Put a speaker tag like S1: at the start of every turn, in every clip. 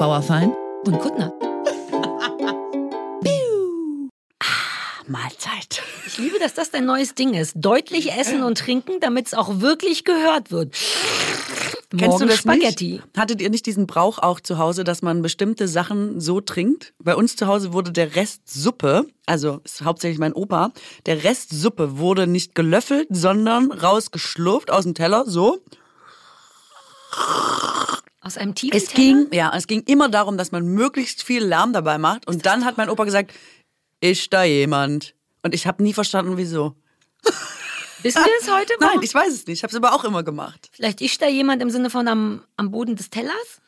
S1: Bauerfein
S2: und Kuttner.
S3: Mahlzeit.
S2: Ich liebe, dass das dein neues Ding ist. Deutlich essen und trinken, damit es auch wirklich gehört wird.
S3: Kennst du
S2: Morgen
S3: das
S2: Spaghetti.
S3: nicht? Hattet ihr nicht diesen Brauch auch zu Hause, dass man bestimmte Sachen so trinkt? Bei uns zu Hause wurde der Rest Suppe, also ist hauptsächlich mein Opa, der Rest Suppe wurde nicht gelöffelt, sondern rausgeschlurft aus dem Teller, so.
S2: Aus einem tiefen
S3: Es
S2: Teller?
S3: ging, ja, es ging immer darum, dass man möglichst viel Lärm dabei macht. Und dann hat mein Opa gesagt, ist da jemand? Und ich habe nie verstanden, wieso.
S2: Wissen wir es heute?
S3: Nein,
S2: warum?
S3: ich weiß es nicht. Ich habe es aber auch immer gemacht.
S2: Vielleicht ist da jemand im Sinne von am, am Boden des Tellers?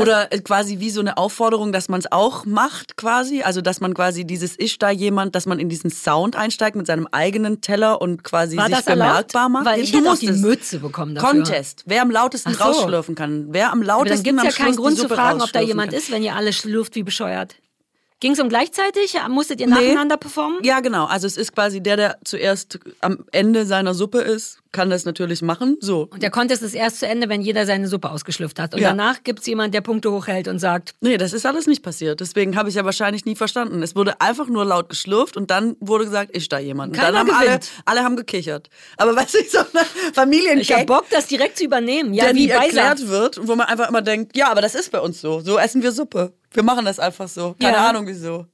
S3: Oder äh, quasi wie so eine Aufforderung, dass man es auch macht, quasi. Also, dass man quasi dieses ist da jemand, dass man in diesen Sound einsteigt mit seinem eigenen Teller und quasi
S2: War
S3: sich
S2: das erlaubt?
S3: bemerkbar macht.
S2: Weil ich
S3: du
S2: auch die. Mütze bekommen dafür.
S3: Contest. Wer am lautesten
S2: so.
S3: rausschlürfen kann. Wer am
S2: Aber
S3: lautesten
S2: dann gibt es ja keinen Grund zu fragen, ob da jemand
S3: kann.
S2: ist, wenn ihr alle schlürft wie bescheuert. Ging es um gleichzeitig? Musstet ihr nacheinander performen?
S3: Ja, genau. Also es ist quasi der, der zuerst am Ende seiner Suppe ist, kann das natürlich machen. So.
S2: Und der Contest ist erst zu Ende, wenn jeder seine Suppe ausgeschlürft hat. Und
S3: Ja.
S2: danach gibt es jemanden, der Punkte hochhält und sagt,
S3: Nee, das ist alles nicht passiert. Deswegen habe ich ja wahrscheinlich nie verstanden. Es wurde einfach nur laut geschlürft und dann wurde gesagt, ist da jemand. Und
S2: Keiner
S3: dann haben alle, alle haben gekichert. Aber weißt du, so eine Familiengag,
S2: ich hab Bock, das direkt zu übernehmen. Ja,
S3: der
S2: wie
S3: nie erklärt wird, wo man einfach immer denkt, ja, aber das ist bei uns so. So essen wir Suppe. Wir machen das einfach so. Keine
S2: Ja.
S3: Ahnung wieso.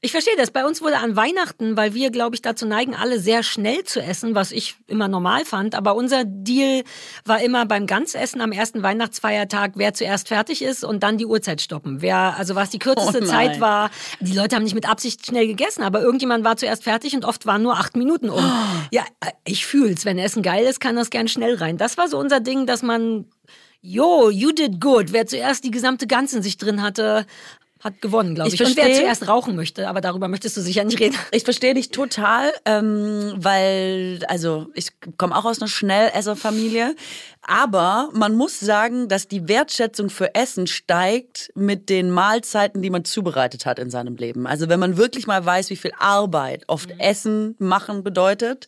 S2: Ich verstehe das. Bei uns wurde an Weihnachten, weil wir, glaube ich, dazu neigen, alle sehr schnell zu essen, was ich immer normal fand. Aber unser Deal war immer beim Ganzessen am ersten Weihnachtsfeiertag, wer zuerst fertig ist und dann die Uhrzeit stoppen. Wer, also was die kürzeste
S3: Oh.
S2: Zeit war, die Leute haben nicht mit Absicht schnell gegessen, aber irgendjemand war zuerst fertig und oft waren nur acht Minuten um. Ja, äh, ich fühl's. Wenn Essen geil ist, kann das gern schnell rein. Das war so unser Ding, dass man Jo, you did good. Wer zuerst die gesamte Gans in sich drin hatte, hat gewonnen, glaube ich.
S3: Ich
S2: Und wer zuerst rauchen möchte, aber darüber möchtest du sicher nicht reden.
S3: Ich verstehe dich total, ähm, weil, also ich komme auch aus einer Schnellesserfamilie, aber man muss sagen, dass die Wertschätzung für Essen steigt mit den Mahlzeiten, die man zubereitet hat in seinem Leben. Also wenn man wirklich mal weiß, wie viel Arbeit oft Essen machen bedeutet.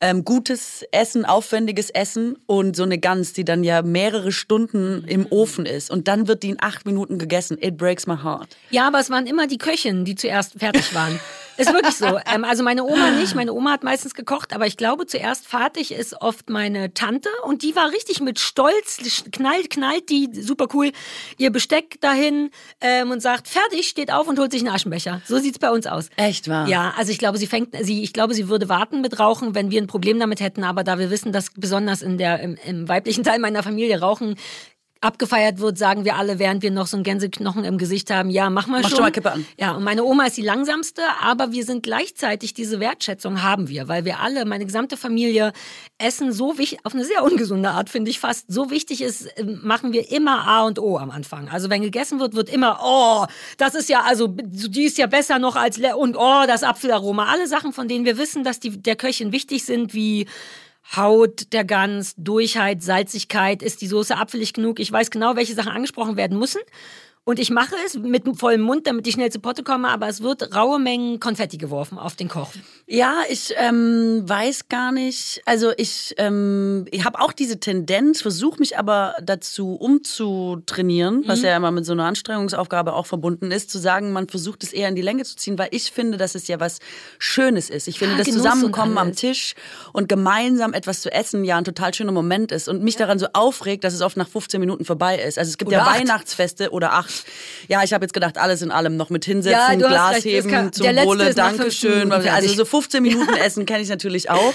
S3: Ähm, gutes Essen, aufwendiges Essen und so eine Gans, die dann ja mehrere Stunden im Ofen ist und dann wird die in acht Minuten gegessen. It breaks my heart.
S2: Ja, aber es waren immer die Köchinnen, die zuerst fertig waren. Ist wirklich so. Ähm, also meine Oma nicht. Meine Oma hat meistens gekocht, aber ich glaube, zuerst fertig ist oft meine Tante und die war richtig mit Stolz, knallt, knallt die, super cool, ihr Besteck dahin ähm, und sagt, fertig, steht auf und holt sich einen Aschenbecher. So sieht's bei uns aus.
S3: Echt wahr?
S2: Ja, also ich glaube, sie fängt, sie, ich glaube, sie würde warten mit Rauchen, wenn wir ein Problem damit hätten. Aber da wir wissen, dass besonders in der, im, im weiblichen Teil meiner Familie Rauchen abgefeiert wird, sagen wir alle, während wir noch so einen Gänseknochen im Gesicht haben, ja, mach mal
S3: Mach
S2: schon.
S3: schon mal Kippe an.
S2: Ja, und meine Oma ist die langsamste, aber wir sind gleichzeitig, diese Wertschätzung haben wir, weil wir alle, meine gesamte Familie, Essen so wichtig, auf eine sehr ungesunde Art, finde ich fast, so wichtig ist, ähm, machen wir immer A und O am Anfang. Also wenn gegessen wird, wird immer, oh, das ist ja, also die ist ja besser noch als, Le und oh, das Apfelaroma. Alle Sachen, von denen wir wissen, dass die der Köchin wichtig sind, wie Haut der Gans, Durchheit, Salzigkeit, ist die Soße apfelig genug? Ich weiß genau, welche Sachen angesprochen werden müssen. Und ich mache es mit vollem Mund, damit ich schnell zu Potte komme, aber es wird raue Mengen Konfetti geworfen auf den Koch.
S3: Ja, ich ähm, weiß gar nicht. Also ich, ähm, ich habe auch diese Tendenz, versuche mich aber dazu umzutrainieren, was ja immer mit so einer Anstrengungsaufgabe auch verbunden ist, zu sagen, man versucht es eher in die Länge zu ziehen, weil ich finde, dass es ja was Schönes ist. Ich finde,
S2: Ja,
S3: das
S2: Genuss
S3: Zusammenkommen am. Tisch und gemeinsam etwas zu essen ja ein total schöner Moment ist und mich daran so aufregt, dass es oft nach 15 Minuten vorbei ist. Also es gibt
S2: Oder
S3: ja
S2: acht.
S3: Weihnachtsfeste oder acht. Ja, ich habe jetzt gedacht, alles in allem noch mit hinsetzen,
S2: Ja,
S3: Glas
S2: recht,
S3: heben,
S2: kann-
S3: zum Wohle,
S2: ist nach 15
S3: Dankeschön. Also so 15 Minuten essen kenne ich natürlich auch.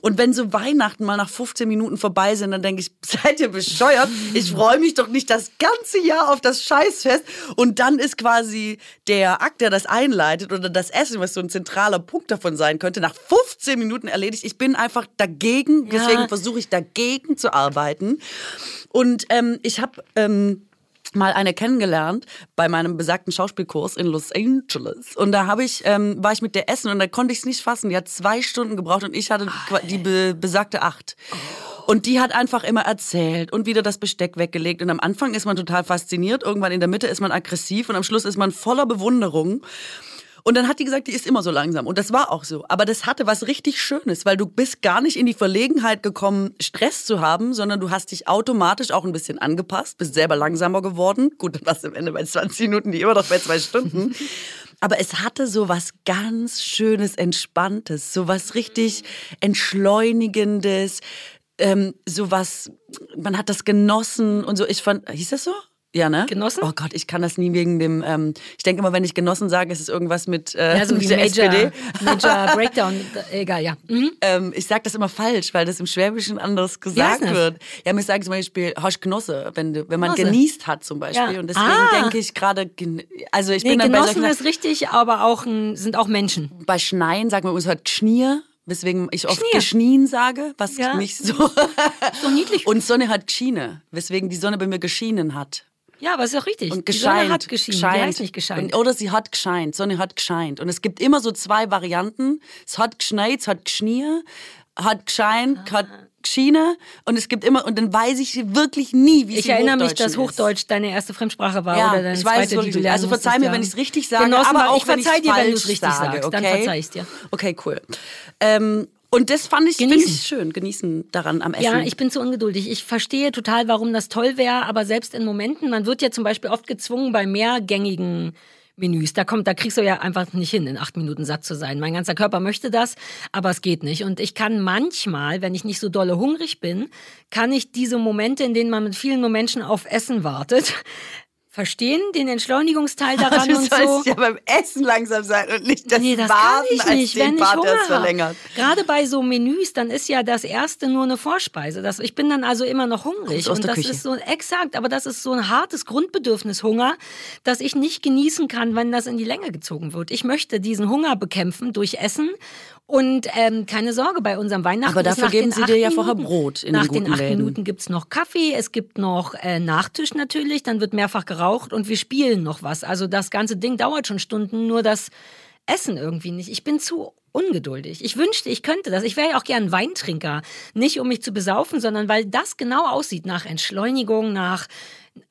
S3: Und wenn so Weihnachten mal nach 15 Minuten vorbei sind, dann denke ich, seid ihr bescheuert? Ich freue mich doch nicht das ganze Jahr auf das Scheißfest. Und dann ist quasi der Akt, der das einleitet oder das Essen, was so ein zentraler Punkt davon sein könnte, nach 15 Minuten erledigt. Ich bin einfach dagegen,
S2: Ja.
S3: deswegen versuche ich dagegen zu arbeiten. Und ähm, ich habe... Ähm, mal eine kennengelernt bei meinem besagten Schauspielkurs in Los Angeles. Und da habe ich, ähm, war ich mit der essen und da konnte ich es nicht fassen. Die hat zwei Stunden gebraucht und ich hatte qua- die be besagte acht. Und die hat einfach immer erzählt und wieder das Besteck weggelegt. Und am Anfang ist man total fasziniert, irgendwann in der Mitte ist man aggressiv und am Schluss ist man voller Bewunderung. Und dann hat die gesagt, die ist immer so langsam. Und das war auch so. Aber das hatte was richtig Schönes, weil du bist gar nicht in die Verlegenheit gekommen, Stress zu haben, sondern du hast dich automatisch auch ein bisschen angepasst, bist selber langsamer geworden. Gut, dann warst du am Ende bei 20 Minuten, die immer noch bei zwei Stunden. Aber es hatte so was ganz Schönes, Entspanntes, so was richtig Entschleunigendes, ähm, so was, man hat das genossen und so. Ich fand, hieß das so? Ja, ne?
S2: Genossen?
S3: Oh Gott, ich kann das nie wegen dem. Ähm, ich denke immer, wenn ich Genossen sage, ist es irgendwas mit, äh,
S2: Ja, so
S3: mit der
S2: Major,
S3: SPD.
S2: Major Breakdown. Egal, ja. Mhm.
S3: Ähm, ich sage das immer falsch, weil das im Schwäbischen anders gesagt
S2: das?
S3: wird. Ja, mir sagen zum Beispiel Hosch Genosse, wenn, wenn man
S2: Genosse.
S3: genießt hat zum Beispiel.
S2: Ja.
S3: Und deswegen
S2: Ah.
S3: denke ich gerade, also ich
S2: Nee,
S3: bin dann bei
S2: Genossen
S3: solchen,
S2: ist richtig, aber auch ein, sind auch Menschen.
S3: bei Schneien sagt man uns halt Gschnier, weswegen ich oft
S2: Gschnier.
S3: Geschnien sage, was
S2: Ja.
S3: nicht so.
S2: So niedlich.
S3: Und Sonne hat Geschiene, weswegen die Sonne bei mir geschienen hat.
S2: Ja, aber ist auch richtig.
S3: Und
S2: Die Sonne
S3: gescheint.
S2: hat geschienen. Die
S3: gescheint.
S2: nicht gescheint.
S3: Und, oder sie hat gescheint. Sonne hat gescheint. Und es gibt immer so zwei Varianten. Es hat geschneit, es hat geschnier, hat gescheint,
S2: Ah.
S3: hat geschiene. Und es gibt immer, und dann weiß ich wirklich nie, wie es
S2: Ich erinnere mich, dass Hochdeutsch deine erste Fremdsprache war
S3: Ja,
S2: oder deine
S3: ich weiß
S2: zweite,
S3: wirklich Also verzeih mir,
S2: ja.
S3: wenn ich es richtig sage,
S2: Genossen,
S3: aber auch
S2: ich
S3: wenn
S2: verzeih dir, wenn du es richtig
S3: sage,
S2: sagst.
S3: okay?
S2: Dann verzeih ich dir.
S3: Okay, cool. Ähm, und das fand ich,
S2: Genießen.
S3: ich schön, genießen daran am Essen.
S2: Ja, ich bin zu ungeduldig. Ich verstehe total, warum das toll wäre, aber selbst in Momenten, man wird ja zum Beispiel oft gezwungen bei mehrgängigen Menüs. Da kommt, da kriegst du ja einfach nicht hin, in acht Minuten satt zu sein. Mein ganzer Körper möchte das, aber es geht nicht. Und ich kann manchmal, wenn ich nicht so dolle hungrig bin, kann ich diese Momente, in denen man mit vielen Menschen auf Essen wartet, verstehen, den Entschleunigungsteil daran
S3: du
S2: und
S3: sollst
S2: so.
S3: ja beim Essen langsam sein und nicht das
S2: Nee, das
S3: Warten
S2: kann ich
S3: als
S2: nicht,
S3: den
S2: wenn ich
S3: Part, der es verlängert.
S2: Gerade bei so Menüs, dann ist ja das erste nur eine Vorspeise. Das, ich bin dann also immer noch hungrig. Und das
S3: Küche.
S2: ist so exakt, aber das ist so ein hartes Grundbedürfnis Hunger, das ich nicht genießen kann, wenn das in die Länge gezogen wird. Ich möchte diesen Hunger bekämpfen durch Essen. Und ähm, keine Sorge, bei unserem Weihnachten.
S3: Aber dafür geben sie dir ja vorher Brot in
S2: Nach
S3: den
S2: den acht
S3: Läden.
S2: Minuten gibt's noch Kaffee, es gibt noch äh, Nachtisch natürlich, dann wird mehrfach geraucht und wir spielen noch was. Also das ganze Ding dauert schon Stunden, nur das Essen irgendwie nicht. Ich bin zu ungeduldig. Ich wünschte, ich könnte das. Ich wäre ja auch gern ein Weintrinker. Nicht um mich zu besaufen, sondern weil das genau aussieht nach Entschleunigung, nach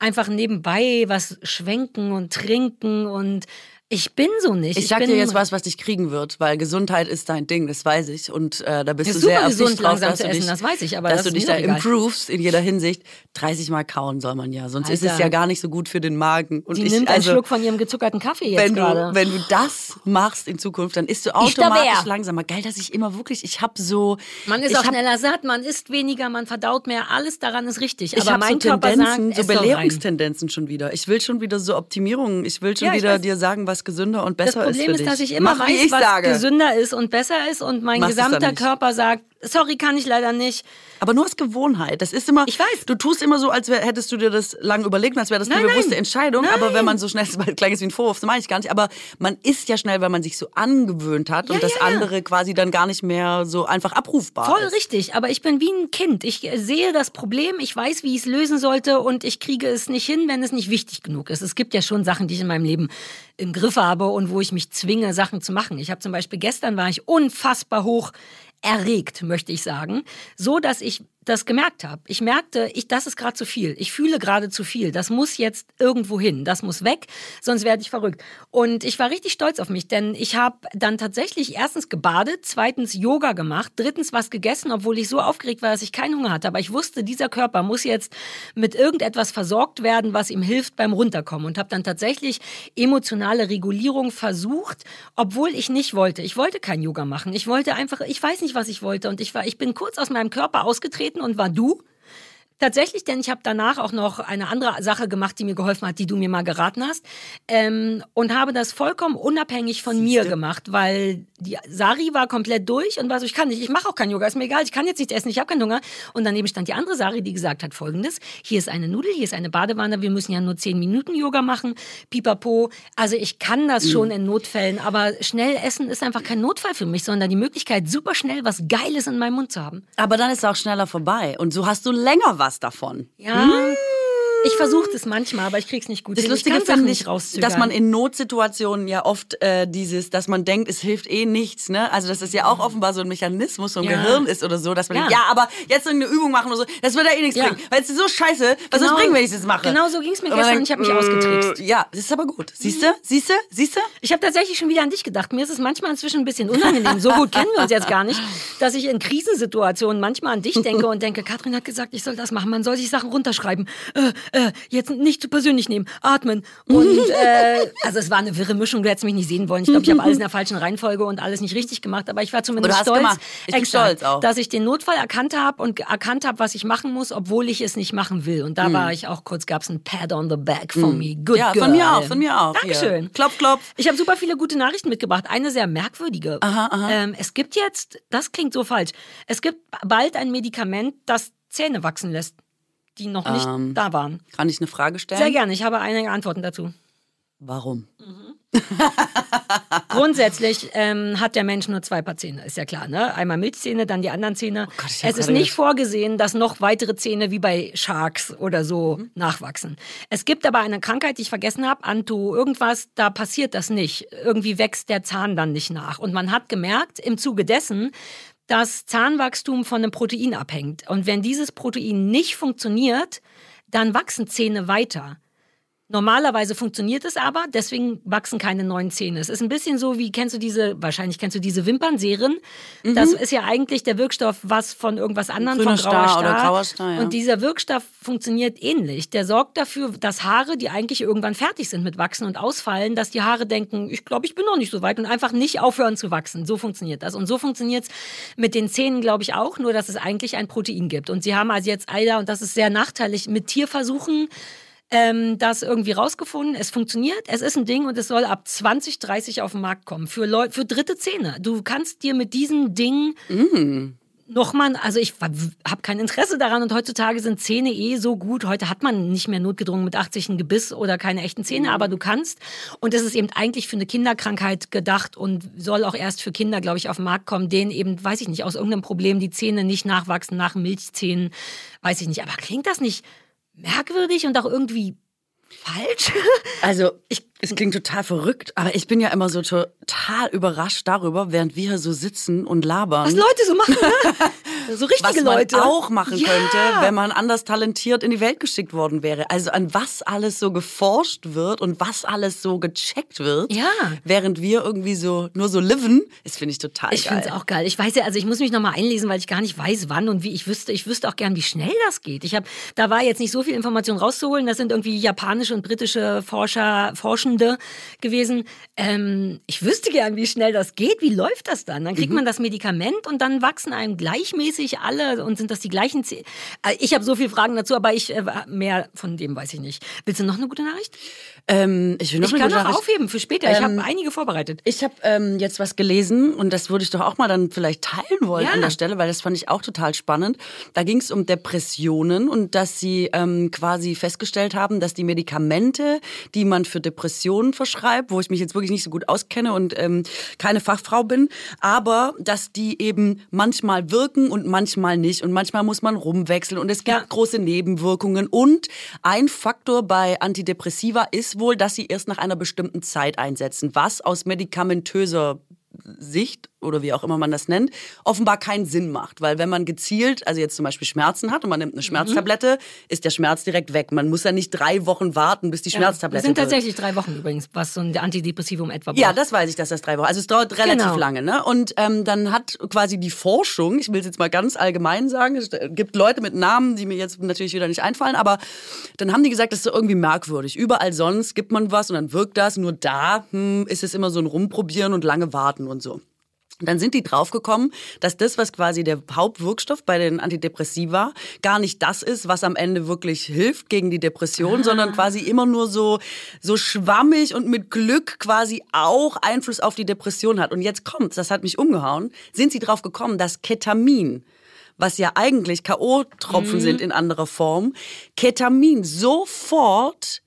S2: einfach nebenbei was schwenken und trinken und ich bin so nicht.
S3: Ich sag
S2: bin
S3: dir jetzt was, was dich kriegen wird, weil Gesundheit ist dein Ding, das weiß ich. Und äh, da bist
S2: Ist
S3: du sehr
S2: gesund,
S3: drauf,
S2: langsam
S3: dass
S2: zu
S3: du
S2: essen,
S3: dich,
S2: das weiß ich, aber
S3: dass
S2: das
S3: du dich da
S2: egal.
S3: improvest in jeder Hinsicht. 30 Mal kauen soll man ja, sonst ist es
S2: Alter.
S3: ja gar nicht so gut für den Magen. Und
S2: Sie
S3: ich,
S2: nimmt
S3: also,
S2: einen Schluck von ihrem gezuckerten Kaffee jetzt
S3: wenn du,
S2: gerade.
S3: wenn du das machst in Zukunft, dann isst du
S2: Ich
S3: automatisch langsamer. Geil, dass ich immer wirklich, ich habe so...
S2: Man ist
S3: ich
S2: auch schneller satt, man isst weniger, man verdaut mehr, alles daran ist richtig.
S3: Ich
S2: Aber mein
S3: so
S2: Körper
S3: Tendenzen,
S2: sagt,
S3: so. Belehrungstendenzen schon wieder. Ich will schon wieder so Optimierungen. Ich will schon
S2: Ja, ich
S3: wieder dir sagen, was gesünder und
S2: Das
S3: besser ist
S2: Problem
S3: für
S2: ist,
S3: dich.
S2: dass ich immer
S3: Mach,
S2: weiß,
S3: ich
S2: was
S3: sage.
S2: gesünder ist und besser ist und mein
S3: Machst
S2: gesamter. Körper sagt, sorry, kann ich leider nicht.
S3: Aber nur aus Gewohnheit. Das ist immer.
S2: Ich weiß.
S3: Du tust immer so, als wär, hättest du dir das lang überlegt, als wäre das eine
S2: Nein,
S3: bewusste
S2: nein.
S3: Entscheidung.
S2: Nein.
S3: Aber wenn man so schnell ist, weil klang es wie ein Vorwurf, das meine ich gar nicht. Aber man ist ja schnell, weil man sich so angewöhnt hat
S2: Ja,
S3: und das
S2: ja, ja.
S3: andere quasi dann gar nicht mehr so einfach abrufbar
S2: Voll
S3: ist.
S2: richtig, aber ich bin wie ein Kind. Ich äh, sehe das Problem, ich weiß, wie ich es lösen sollte und ich kriege es nicht hin, wenn es nicht wichtig genug ist. Es gibt ja schon Sachen, die ich in meinem Leben im Griff habe und wo ich mich zwinge, Sachen zu machen. Ich habe zum Beispiel gestern war ich unfassbar hoch erregt, möchte ich sagen, so dass ich das gemerkt habe. Ich merkte, ich, das ist gerade zu viel. Ich fühle gerade zu viel. Das muss jetzt irgendwo hin. Das muss weg, sonst werde ich verrückt. Und ich war richtig stolz auf mich, denn ich habe dann tatsächlich erstens gebadet, zweitens Yoga gemacht, drittens was gegessen, obwohl ich so aufgeregt war, dass ich keinen Hunger hatte. Aber ich wusste, dieser Körper muss jetzt mit irgendetwas versorgt werden, was ihm hilft beim Runterkommen. Und habe dann tatsächlich emotionale Regulierung versucht, obwohl ich nicht wollte. Ich wollte kein Yoga machen. Ich wollte einfach, ich weiß nicht, was ich wollte. Und ich war, ich bin kurz aus meinem Körper ausgetreten und war du. Tatsächlich, denn ich habe danach auch noch eine andere Sache gemacht, die mir geholfen hat, die du mir mal geraten hast. Ähm, und habe das vollkommen unabhängig von mir gemacht, weil die Sari war komplett durch und war so, ich kann nicht, ich mache auch kein Yoga, ist mir egal, ich kann jetzt nicht essen, ich habe keinen Hunger. Und daneben stand die andere Sari, die gesagt hat folgendes, hier ist eine Nudel, hier ist eine Badewanne, wir müssen ja nur zehn Minuten Yoga machen, pipapo. Also ich kann das schon in Notfällen, aber schnell essen ist einfach kein Notfall für mich, sondern die Möglichkeit, super schnell was Geiles in meinem Mund zu haben.
S3: Aber dann ist es auch schneller vorbei. Und so hast du länger was davon.
S2: Ja, Ich versuche das manchmal, aber ich krieg's nicht gut.
S3: Das
S2: hin.
S3: Lustige
S2: Sachen
S3: finde
S2: nicht
S3: ich,
S2: rauszögern.
S3: dass man in Notsituationen ja oft äh, dieses, dass man denkt, es hilft eh nichts, ne? Also dass das ja auch offenbar so ein Mechanismus vom
S2: Ja.
S3: Gehirn ist oder so, dass man
S2: Ja.
S3: denkt, ja, aber jetzt irgendeine Übung machen oder so, das wird ja eh nichts
S2: Ja.
S3: bringen, weil es ist so scheiße, was soll es bringen, wenn ich das mache?
S2: Genau so ging's mir gestern und ich habe mich
S3: äh,
S2: ausgetrickst.
S3: Ja, das ist aber gut. Siehst du? Siehst du? Siehst du?
S2: Ich habe tatsächlich schon wieder an dich gedacht. Mir ist es manchmal inzwischen ein bisschen unangenehm. So gut kennen wir uns jetzt gar nicht, dass ich in Krisensituationen manchmal an dich denke und denke, Katrin hat gesagt, ich soll das machen. Man soll sich Sachen runterschreiben. Äh, äh, jetzt nicht zu persönlich nehmen. Atmen. Und äh, also es war eine wirre Mischung. Du hättest mich nicht sehen wollen. Ich glaube, ich habe alles in der falschen Reihenfolge und alles nicht richtig gemacht. Aber ich war zumindest stolz.
S3: Ich bin
S2: Exakt,
S3: stolz auch.
S2: dass ich den Notfall erkannt habe und erkannt habe, was ich machen muss, obwohl ich es nicht machen will. Und da war ich auch kurz, gab es ein Pat on the back von mir. Good
S3: Mm. ja,
S2: girl.
S3: von mir auch, von mir auch.
S2: Dankeschön.
S3: Hier. Klopf, klopf.
S2: Ich habe super viele gute Nachrichten mitgebracht. Eine sehr merkwürdige. Ähm, es gibt jetzt, das klingt so falsch, es gibt bald ein Medikament, das Zähne wachsen lässt, die noch nicht
S3: Ähm.
S2: da waren.
S3: Kann ich eine Frage stellen?
S2: Sehr gerne, ich habe einige Antworten dazu.
S3: Warum?
S2: Grundsätzlich ähm, hat der Mensch nur zwei Paar Zähne, ist ja klar. Ne? Einmal Milchzähne, dann die anderen Zähne.
S3: Oh Gott,
S2: es ist nicht vorgesehen, dass noch weitere Zähne wie bei Sharks oder so
S3: Mhm.
S2: nachwachsen. Es gibt aber eine Krankheit, die ich vergessen habe, Anto, irgendwas, da passiert das nicht. Irgendwie wächst der Zahn dann nicht nach. Und man hat gemerkt, im Zuge dessen, dass Zahnwachstum von einem Protein abhängt. Und wenn dieses Protein nicht funktioniert, dann wachsen Zähne weiter. Normalerweise funktioniert es aber, deswegen wachsen keine neuen Zähne. Es ist ein bisschen so wie, kennst du diese, wahrscheinlich kennst du diese Wimpernserien. Das ist ja eigentlich der Wirkstoff, was von irgendwas anderem,
S3: Grüner
S2: von grauer
S3: Star
S2: Star.
S3: grauer Star, ja.
S2: Und dieser Wirkstoff funktioniert ähnlich. Der sorgt dafür, dass Haare, die eigentlich irgendwann fertig sind mit Wachsen und Ausfallen, dass die Haare denken, ich glaube, ich bin noch nicht so weit und einfach nicht aufhören zu wachsen. So funktioniert das. Und so funktioniert es mit den Zähnen, glaube ich, auch, nur dass es eigentlich ein Protein gibt. Und sie haben also jetzt leider, und das ist sehr nachteilig, mit Tierversuchen ähm, das irgendwie rausgefunden. Es funktioniert, es ist ein Ding und es soll ab 2030 auf den Markt kommen für Leute, für dritte Zähne. Du kannst dir mit diesem Ding nochmal, also ich habe kein Interesse daran und heutzutage sind Zähne eh so gut. Heute hat man nicht mehr notgedrungen mit 80 ein Gebiss oder keine echten Zähne, aber du kannst. Und es ist eben eigentlich für eine Kinderkrankheit gedacht und soll auch erst für Kinder, glaube ich, auf den Markt kommen, denen eben, weiß ich nicht, aus irgendeinem Problem die Zähne nicht nachwachsen nach Milchzähnen, weiß ich nicht. Aber klingt das nicht merkwürdig und auch irgendwie falsch?
S3: Also, ich, es klingt total verrückt, aber ich bin ja immer so total überrascht darüber, während wir hier so sitzen und labern.
S2: Was Leute so machen, ne? So richtige
S3: was man
S2: Leute.
S3: auch machen
S2: Ja.
S3: könnte, wenn man anders talentiert in die Welt geschickt worden wäre. Also an was alles so geforscht wird und was alles so gecheckt wird,
S2: Ja.
S3: während wir irgendwie so nur so liven, das finde ich total
S2: Ich
S3: geil.
S2: finde es auch geil. Ich weiß ja, also ich muss mich nochmal einlesen, weil ich gar nicht weiß, wann und wie. Ich wüsste, ich wüsste auch gern, wie schnell das geht. Ich habe, da war jetzt nicht so viel Information rauszuholen. Das sind irgendwie japanische und britische Forscher, Forschende gewesen. Ähm, ich wüsste gern, wie schnell das geht. Wie läuft das dann? Dann kriegt
S3: Mhm.
S2: man das Medikament und dann wachsen einem gleichmäßig alle und sind das die gleichen Zähne. Äh, Ich habe so viele Fragen dazu, aber ich äh, mehr von dem weiß ich nicht. Willst du noch eine gute Nachricht?
S3: ähm, ich will noch
S2: Ich
S3: eine
S2: kann
S3: gute
S2: noch aufheben für später. Ich
S3: Ähm,
S2: habe einige vorbereitet.
S3: Ich habe ähm, jetzt was gelesen und das würde ich doch auch mal dann vielleicht teilen wollen
S2: Ja.
S3: an der Stelle, weil das fand ich auch total spannend. Da ging es um Depressionen und dass sie ähm, quasi festgestellt haben, dass die Medikamente, die man für Depressionen verschreibt, wo ich mich jetzt wirklich nicht so gut auskenne und ähm, keine Fachfrau bin, aber dass die eben manchmal wirken und manchmal nicht. Und manchmal muss man rumwechseln. Und es gibt
S2: Ja.
S3: große Nebenwirkungen. Und ein Faktor bei Antidepressiva ist wohl, dass sie erst nach einer bestimmten Zeit einsetzen, was aus medikamentöser Sicht oder wie auch immer man das nennt, offenbar keinen Sinn macht. Weil wenn man gezielt, also jetzt zum Beispiel Schmerzen hat und man nimmt eine Schmerztablette, ist der Schmerz direkt weg. Man muss ja nicht drei Wochen warten, bis die
S2: Das
S3: Schmerztablette
S2: sind
S3: wirkt.
S2: tatsächlich drei Wochen übrigens, was so ein Antidepressivum etwa braucht.
S3: Ja, das weiß ich, dass das drei Wochen. Also es dauert relativ
S2: Genau.
S3: lange, ne? Und ähm, dann hat quasi die Forschung, ich will es jetzt mal ganz allgemein sagen, es gibt Leute mit Namen, die mir jetzt natürlich wieder nicht einfallen, aber dann haben die gesagt, das ist irgendwie merkwürdig. Überall sonst gibt man was und dann wirkt das, nur da hm, ist es immer so ein Rumprobieren und lange warten und so. Und dann sind die draufgekommen, dass das, was quasi der Hauptwirkstoff bei den Antidepressiva, gar nicht das ist, was am Ende wirklich hilft gegen die Depression, sondern quasi immer nur so, so schwammig und mit Glück quasi auch Einfluss auf die Depression hat. Und jetzt kommt's, das hat mich umgehauen, sind sie drauf gekommen, dass Ketamin, was ja eigentlich K.O.-Tropfen sind in anderer Form, Ketamin sofort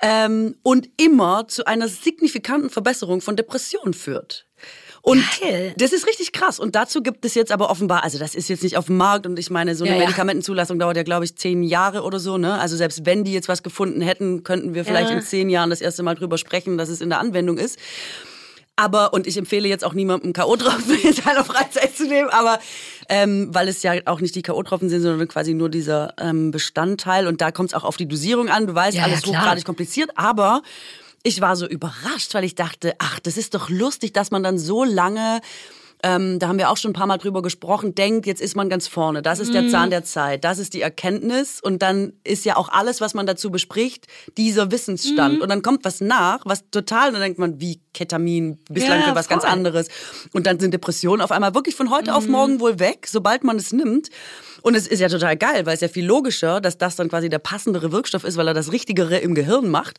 S3: ähm, und immer zu einer signifikanten Verbesserung von Depressionen führt. Und Geil. das ist richtig krass. Und dazu gibt es jetzt aber offenbar, also das ist jetzt nicht auf dem Markt und ich meine, so eine ja, Medikamentenzulassung dauert ja, glaube ich, zehn Jahre oder so. Ne? Also selbst wenn die jetzt was gefunden hätten, könnten wir vielleicht ja. in zehn Jahren das erste Mal drüber sprechen, dass es in der Anwendung ist. Aber, und ich empfehle jetzt auch niemandem K.O.-Tropfen in seiner Freizeit zu nehmen, aber ähm, weil es ja auch nicht die K.O.-Tropfen sind, sondern quasi nur dieser ähm, Bestandteil. Und da kommt es auch auf die Dosierung an. Du weißt, ja, alles ja, hochgradig kompliziert, aber ich war so überrascht, weil ich dachte, ach, das ist doch lustig, dass man dann so lange ähm, da haben wir auch schon ein paar Mal drüber gesprochen, denkt, jetzt ist man ganz vorne. Das ist der mhm. Zahn der Zeit. Das ist die Erkenntnis. Und dann ist ja auch alles, was man dazu bespricht, dieser Wissensstand. Mhm. Und dann kommt was nach, was total, und dann denkt man, wie Ketamin, bislang ja, für was voll. ganz anderes. Und dann sind Depressionen auf einmal wirklich von heute mhm. auf morgen wohl weg, sobald man es nimmt. Und es ist ja total geil, weil es ja viel logischer, dass das dann quasi der passendere Wirkstoff ist, weil er das Richtigere im Gehirn macht.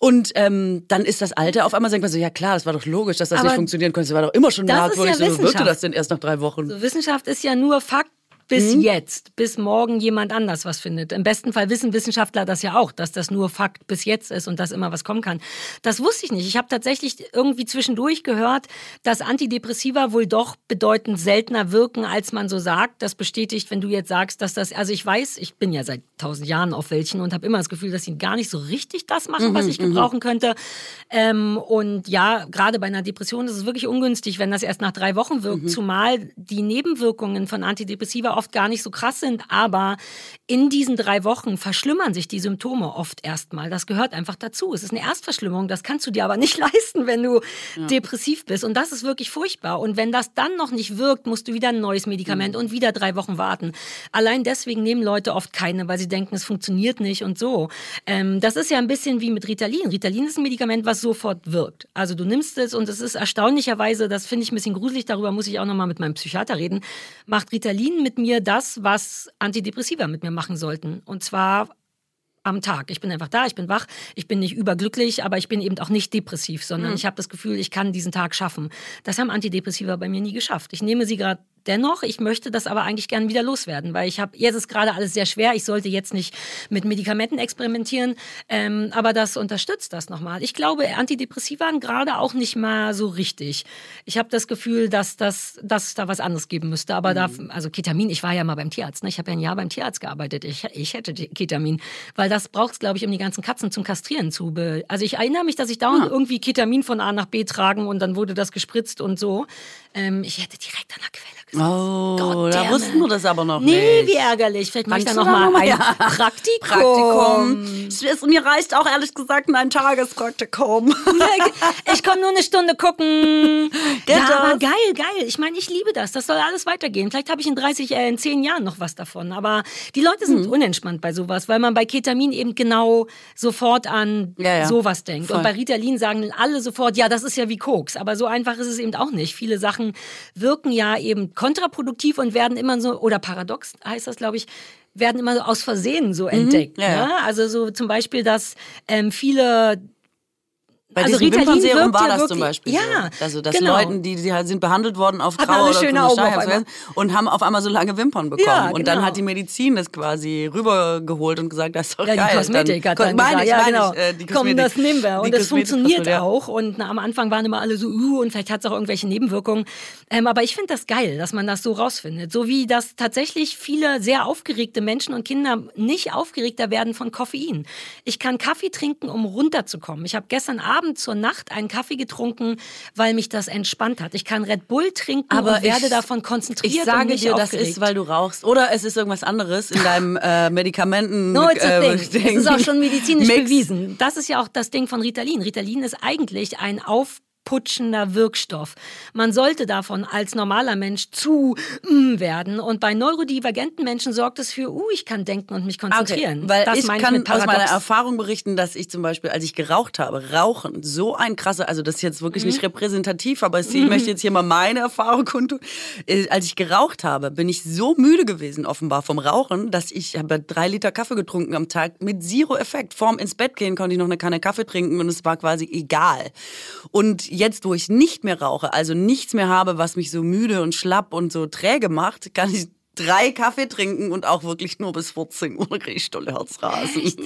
S3: Und ähm, dann ist das Alte auf einmal, denkt man so, ja klar, das war doch logisch, dass das Aber nicht funktionieren konnte. Das war doch immer schon merkwürdig. Ja so wirkte das denn erst nach drei Wochen?
S2: So, Wissenschaft ist ja nur Fakt bis mhm. jetzt, bis morgen jemand anders was findet. Im besten Fall wissen Wissenschaftler das ja auch, dass das nur Fakt bis jetzt ist und dass immer was kommen kann. Das wusste ich nicht. Ich habe tatsächlich irgendwie zwischendurch gehört, dass Antidepressiva wohl doch bedeutend seltener wirken, als man so sagt. Das bestätigt, wenn du jetzt sagst, dass das, also ich weiß, ich bin ja seit tausend Jahren auf welchen und habe immer das Gefühl, dass sie gar nicht so richtig das machen, mhm, was ich mhm. gebrauchen könnte. Ähm, und ja, gerade bei einer Depression ist es wirklich ungünstig, wenn das erst nach drei Wochen wirkt, mhm. zumal die Nebenwirkungen von Antidepressiva oft gar nicht so krass sind, aber in diesen drei Wochen verschlimmern sich die Symptome oft erstmal. Das gehört einfach dazu. Es ist eine Erstverschlimmerung, das kannst du dir aber nicht leisten, wenn du ja. depressiv bist. Und das ist wirklich furchtbar. Und wenn das dann noch nicht wirkt, musst du wieder ein neues Medikament mhm. und wieder drei Wochen warten. Allein deswegen nehmen Leute oft keine, weil sie denken, es funktioniert nicht und so. Ähm, das ist ja ein bisschen wie mit Ritalin. Ritalin ist ein Medikament, was sofort wirkt. Also du nimmst es und es ist erstaunlicherweise, das finde ich ein bisschen gruselig, darüber muss ich auch nochmal mit meinem Psychiater reden, macht Ritalin mit mir mir das, was Antidepressiva mit mir machen sollten. Und zwar am Tag. Ich bin einfach da, ich bin wach, ich bin nicht überglücklich, aber ich bin eben auch nicht depressiv, sondern mhm. ich habe das Gefühl, ich kann diesen Tag schaffen. Das haben Antidepressiva bei mir nie geschafft. Ich nehme sie gerade dennoch. Ich möchte das aber eigentlich gerne wieder loswerden, weil ich habe, jetzt ist gerade alles sehr schwer. Ich sollte jetzt nicht mit Medikamenten experimentieren, ähm, aber das unterstützt das nochmal. Ich glaube, Antidepressiva waren gerade auch nicht mal so richtig. Ich habe das Gefühl, dass, das, dass da was anderes geben müsste. Aber mhm. da, also Ketamin, ich war ja mal beim Tierarzt. Ne? Ich habe ja ein Jahr beim Tierarzt gearbeitet. Ich, ich hätte Ketamin, weil das braucht es, glaube ich, um die ganzen Katzen zum Kastrieren zu. Also ich erinnere mich, dass ich dauernd ja. irgendwie Ketamin von A nach B tragen und dann wurde das gespritzt und so. Ähm, ich hätte direkt an der Quelle
S3: Oh, Gott, da wussten wir das aber noch
S2: nee, nicht. Nee, wie ärgerlich. Vielleicht mache ich da noch mal ein ja. Praktikum. Praktikum.
S3: Mir reicht auch ehrlich gesagt ein Tagespraktikum.
S2: ich komme nur eine Stunde gucken. Geht ja, das? aber geil, geil. Ich meine, ich liebe das. Das soll alles weitergehen. Vielleicht habe ich in 30, äh, in 10 Jahren noch was davon. Aber die Leute sind hm. unentspannt bei sowas, weil man bei Ketamin eben genau sofort an ja, ja. sowas denkt. Voll. Und bei Ritalin sagen alle sofort, ja, das ist ja wie Koks. Aber so einfach ist es eben auch nicht. Viele Sachen wirken ja eben kontraproduktiv und werden immer so, oder paradox heißt das, glaube ich, werden immer so aus Versehen so mhm, entdeckt. Ja, ne? Also so zum Beispiel, dass ähm, viele
S3: bei also diesem Wimpernserum war das zum Beispiel ja, so. Also, dass genau. Leuten, die, die halt sind behandelt worden auf graue oder schöne Augen auf und haben auf einmal so lange Wimpern bekommen. Ja, genau. Und dann genau. hat die Medizin das quasi rübergeholt und gesagt, das ist doch ja,
S2: geil. Die Kosmetik dann, hat dann meine gesagt, ich, ja, genau. Ich, äh, die Komm, das nehmen wir. Und das funktioniert ja. auch. Und na, am Anfang waren immer alle so, uh, und vielleicht hat es auch irgendwelche Nebenwirkungen. Ähm, aber ich finde das geil, dass man das so rausfindet. So wie das tatsächlich viele sehr aufgeregte Menschen und Kinder nicht aufgeregter werden von Koffein. Ich kann Kaffee trinken, um runterzukommen. Ich habe gestern Abend Abend zur Nacht einen Kaffee getrunken, weil mich das entspannt hat. Ich kann Red Bull trinken aber werde davon konzentriert.
S3: Ich sage dir, aufgeregt. das ist, weil du rauchst. Oder es ist irgendwas anderes in deinem äh, Medikamenten.
S2: No, it's a äh, thing. Das ist auch schon medizinisch Mix. bewiesen. Das ist ja auch das Ding von Ritalin. Ritalin ist eigentlich ein Auf aufputschender Wirkstoff. Man sollte davon als normaler Mensch zu mm, werden. Und bei neurodivergenten Menschen sorgt es für, uh, ich kann denken und mich konzentrieren.
S3: Okay, weil das ich kann ich aus meiner Erfahrung berichten, dass ich zum Beispiel, als ich geraucht habe, Rauchen, so ein krasser, also das ist jetzt wirklich mhm. nicht repräsentativ, aber ich mhm. möchte jetzt hier mal meine Erfahrung kundtun. Äh, als ich geraucht habe, bin ich so müde gewesen, offenbar vom Rauchen, dass ich habe drei Liter Kaffee getrunken am Tag mit Zero Effekt. Vorm ins Bett gehen konnte ich noch eine Kanne Kaffee trinken und es war quasi egal. Und jetzt, wo ich nicht mehr rauche, also nichts mehr habe, was mich so müde und schlapp und so träge macht, kann ich drei Kaffee trinken und auch wirklich nur bis 14 Uhr kriege ich tolle Herzrasen. Echt?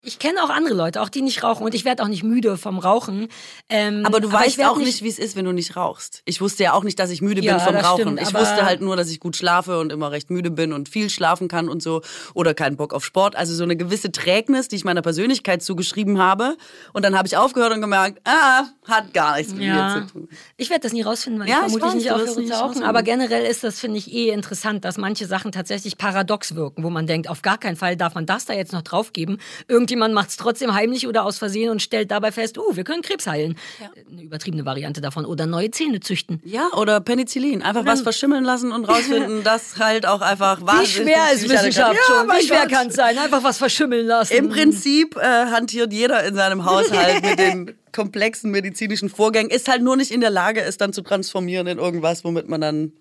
S2: Ich kenne auch andere Leute, auch die nicht rauchen und ich werde auch nicht müde vom Rauchen. Ähm,
S3: Aber du weißt
S2: ich werd
S3: auch nicht, wie es ist, wenn du nicht rauchst. Ich wusste ja auch nicht, dass ich müde
S2: Ja,
S3: bin vom Rauchen.
S2: stimmt,
S3: ich
S2: aber-
S3: wusste halt nur, dass ich gut schlafe und immer recht müde bin und viel schlafen kann und so. Oder keinen Bock auf Sport. Also so eine gewisse Trägnis, die ich meiner Persönlichkeit zugeschrieben habe. Und dann habe ich aufgehört und gemerkt, ah, hat gar nichts mit mir
S2: Ja,
S3: zu tun.
S2: ich werde das nie rausfinden, weil
S3: Ja,
S2: ich
S3: ich
S2: vermutlich
S3: weiß,
S2: nicht aufhöre zu rauchen. Aber generell ist das, finde ich, eh interessant, dass manche Sachen tatsächlich paradox wirken, wo man denkt, auf gar keinen Fall darf man das da jetzt noch draufgeben. Irgendjemand macht es trotzdem heimlich oder aus Versehen und stellt dabei fest, oh, wir können Krebs heilen. Eine übertriebene Variante davon. Oder neue Zähne züchten.
S3: Ja, oder Penicillin. Einfach was verschimmeln lassen und rausfinden, dass halt auch einfach
S2: Wie
S3: wahnsinnig
S2: schwer ist Wissenschaft
S3: Ja,
S2: schon? Wie schwer kann es sein? Einfach was verschimmeln lassen.
S3: Im Prinzip äh, hantiert jeder in seinem Haushalt mit den komplexen medizinischen Vorgängen, ist halt nur nicht in der Lage, es dann zu transformieren in irgendwas, womit man dann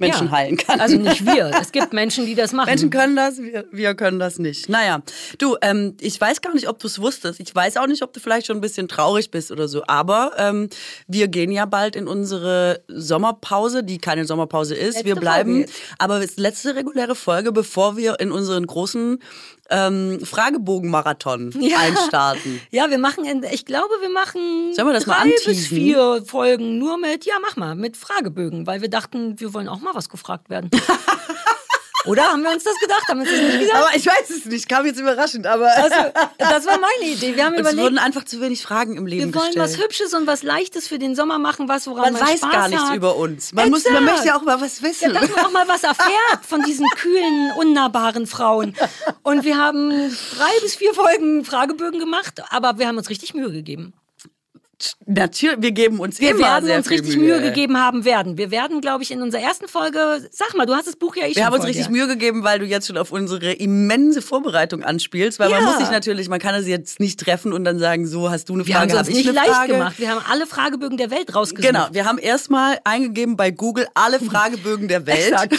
S3: Menschen
S2: Ja.
S3: heilen kann.
S2: Also nicht wir. Es gibt Menschen, die das machen.
S3: Menschen können das, wir, wir können das nicht. Naja, du, ähm, ich weiß gar nicht, ob du es wusstest. Ich weiß auch nicht, ob du vielleicht schon ein bisschen traurig bist oder so. Aber ähm, wir gehen ja bald in unsere Sommerpause, die keine Sommerpause ist.
S2: Letzte
S3: wir bleiben, aber es ist letzte reguläre Folge, bevor wir in unseren großen ähm, Fragebogen-Marathon
S2: Ja.
S3: einstarten.
S2: Ja, wir machen, in, ich glaube, wir machen
S3: Sollen wir das mal
S2: drei bis
S3: anteasen?
S2: vier Folgen nur mit, ja, mach mal, mit Fragebögen, weil wir dachten, wir wollen auch mal was gefragt werden. Oder haben wir uns das gedacht? Haben wir uns das nicht gesagt?
S3: Aber ich weiß es nicht, kam jetzt überraschend, aber
S2: Also, das war meine Idee. Wir haben
S3: es
S2: überlegt,
S3: wurden einfach zu wenig Fragen im Leben
S2: wir wollen
S3: gestellt.
S2: was Hübsches und was Leichtes für den Sommer machen, was woran
S3: man
S2: man
S3: weiß
S2: Spaß
S3: gar nichts
S2: hat.
S3: über uns. Man, muss, man
S2: Exakt.
S3: möchte ja auch mal was
S2: Ja,
S3: wissen.
S2: dass man auch mal was erfährt von diesen kühlen, unnahbaren Frauen. Und wir haben drei bis vier Folgen Fragebögen gemacht, aber wir haben uns richtig Mühe gegeben.
S3: Natürlich, wir geben uns
S2: Wir
S3: immer
S2: werden
S3: sehr
S2: uns
S3: viel
S2: richtig Mühe. gegeben haben werden. Wir werden, glaube ich, in unserer ersten Folge, sag mal, du hast das Buch ja eh
S3: Wir haben uns richtig
S2: dir.
S3: Mühe gegeben, weil du jetzt schon auf unsere immense Vorbereitung anspielst, weil man
S2: Ja.
S3: muss sich natürlich, man kann es jetzt nicht treffen und dann sagen, so hast du eine
S2: Wir haben
S3: Frage, habe ich
S2: nicht leicht
S3: Frage.
S2: gemacht. Wir haben alle Fragebögen der Welt rausgesucht.
S3: Genau, wir haben erstmal eingegeben bei Google alle Fragebögen der Welt.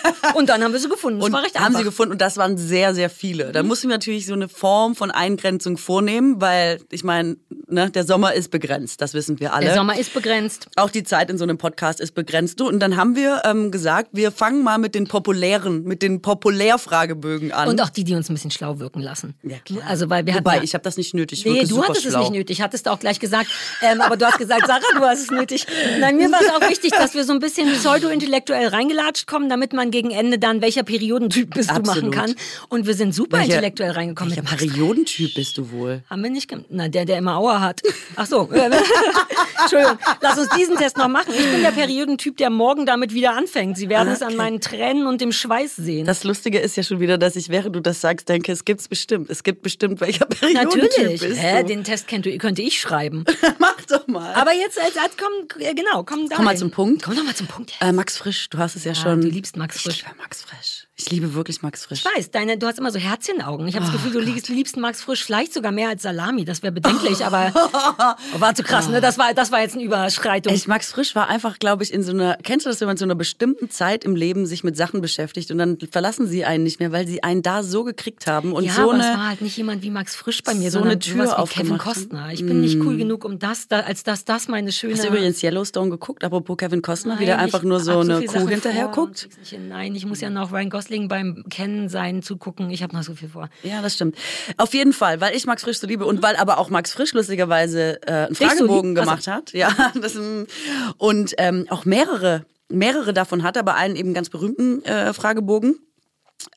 S2: Und dann haben wir sie gefunden. Das
S3: Und
S2: war recht
S3: haben
S2: einfach.
S3: sie gefunden und das waren sehr, sehr viele.
S2: Mhm.
S3: Da mussten wir natürlich so eine Form von Eingrenzung vornehmen, weil ich meine, ne, der Sommer ist begrenzt, das wissen wir alle.
S2: Der Sommer ist begrenzt.
S3: Auch die Zeit in so einem Podcast ist begrenzt. Und dann haben wir ähm, gesagt, wir fangen mal mit den populären, mit den Populärfragebögen an.
S2: Und auch die, die uns ein bisschen schlau wirken lassen.
S3: ja, klar.
S2: Also, weil wir
S3: Wobei,
S2: hatten
S3: ich habe das nicht nötig. Ich
S2: Nee, du hattest
S3: schlau.
S2: es nicht nötig, hattest du auch gleich gesagt. Ähm, aber du hast gesagt, Sarah, du hast es nötig. Nein, mir war es auch wichtig, dass wir so ein bisschen pseudo-intellektuell reingelatscht kommen, damit man gegen Ende dann, welcher Periodentyp bist du machen
S3: Absolut.
S2: kann. Und wir sind super
S3: Welcher-
S2: intellektuell reingekommen.
S3: Welcher Periodentyp bist du wohl?
S2: haben wir nicht gemacht. Na, der, der immer Aua hat. Ach so. Entschuldigung. Lass uns diesen Test noch machen. Ich bin der Periodentyp, der morgen damit wieder anfängt. Sie werden es an meinen Tränen und dem Schweiß sehen.
S3: Das Lustige ist ja schon wieder, dass ich, während du das sagst, denke, es gibt's bestimmt. Es gibt bestimmt, welcher Periodentyp
S2: Natürlich.
S3: bist
S2: Hä,
S3: du.
S2: den Test könnte, könnte ich schreiben.
S3: Mach doch mal.
S2: Aber jetzt, als, als komm, äh, genau, komm da.
S3: Komm mal zum Punkt.
S2: Komm doch mal zum Punkt.
S3: Äh, Max Frisch, du hast es ja schon.
S2: du liebst Max
S3: Ich
S2: Frisch.
S3: liebe Max Frisch. Ich liebe wirklich Max Frisch.
S2: Ich weiß, deine, du hast immer so Herzchenaugen. Ich habe das Gefühl, du liebst, liebst Max Frisch vielleicht sogar mehr als Salami. Das wäre bedenklich, aber oh, war zu krass, ne? Das war, das war jetzt eine Überschreitung.
S3: Ich, Max Frisch war einfach, glaube ich, in so einer, kennst du das, wenn man zu einer bestimmten Zeit im Leben sich mit Sachen beschäftigt und dann verlassen sie einen nicht mehr, weil sie einen da so gekriegt haben und
S2: ja,
S3: so
S2: aber es
S3: eine,
S2: war halt nicht jemand wie Max Frisch bei mir,
S3: so
S2: sondern
S3: eine Tür
S2: sowas wie Kevin. Kostner. Ich bin nicht cool genug, um das, da, als dass das meine schöne...
S3: Hast du übrigens Yellowstone geguckt, apropos Kevin Costner, wie
S2: Nein,
S3: der einfach nur so
S2: hab
S3: eine Kuh
S2: Sachen
S3: hinterher
S2: vor
S3: guckt?
S2: Nein, ich muss ja noch Ryan Gosling beim Kennen sein zugucken. Ich habe noch so viel vor.
S3: Ja, das stimmt. Auf jeden Fall, weil ich Max Frisch so liebe und weil aber auch Max Frisch lustigerweise äh, einen
S2: so
S3: Fragebogen
S2: lieb?
S3: gemacht hat. Ja, das, ähm, und ähm, auch mehrere, mehrere davon hat, aber einen eben ganz berühmten äh, Fragebogen.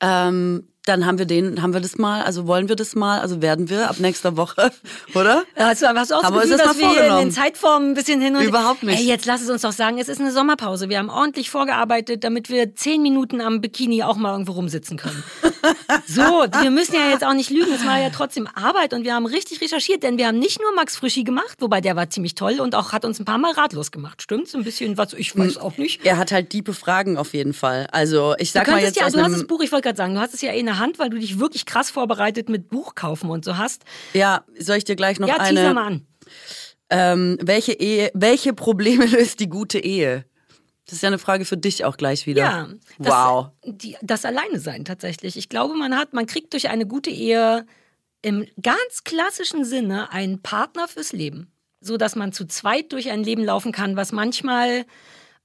S3: Ähm, dann haben wir den, haben wir das mal, also wollen wir das mal, also werden wir ab nächster Woche, oder?
S2: Hast du, hast du auch
S3: Haben wir uns
S2: Gefühl,
S3: das
S2: dass wir in den Zeitformen ein bisschen hin und
S3: Überhaupt nicht.
S2: Ey, jetzt lass es uns doch sagen, es ist eine Sommerpause. Wir haben ordentlich vorgearbeitet, damit wir zehn Minuten am Bikini auch mal irgendwo rumsitzen können. so, wir müssen ja jetzt auch nicht lügen. Es war ja trotzdem Arbeit und wir haben richtig recherchiert, denn wir haben nicht nur Max Frischi gemacht, wobei der war ziemlich toll und auch hat uns ein paar Mal ratlos gemacht. Stimmt's? Ein bisschen was, ich weiß auch nicht.
S3: Er hat halt diepe Fragen auf jeden Fall. Also ich sag mal jetzt
S2: ja, du hast das Buch, ich wollte gerade sagen, du hast es ja eh in der Hand, weil du dich wirklich krass vorbereitet mit Buch kaufen und so hast.
S3: ja, soll ich dir gleich noch
S2: Ja,
S3: eine,
S2: mal an.
S3: ähm, welche Ehe, welche Probleme löst die gute Ehe? Das ist ja eine Frage für dich auch gleich wieder.
S2: Ja, das,
S3: wow.
S2: Die, das Alleine sein tatsächlich. Ich glaube, man hat, man kriegt durch eine gute Ehe im ganz klassischen Sinne einen Partner fürs Leben, so dass man zu zweit durch ein Leben laufen kann, was manchmal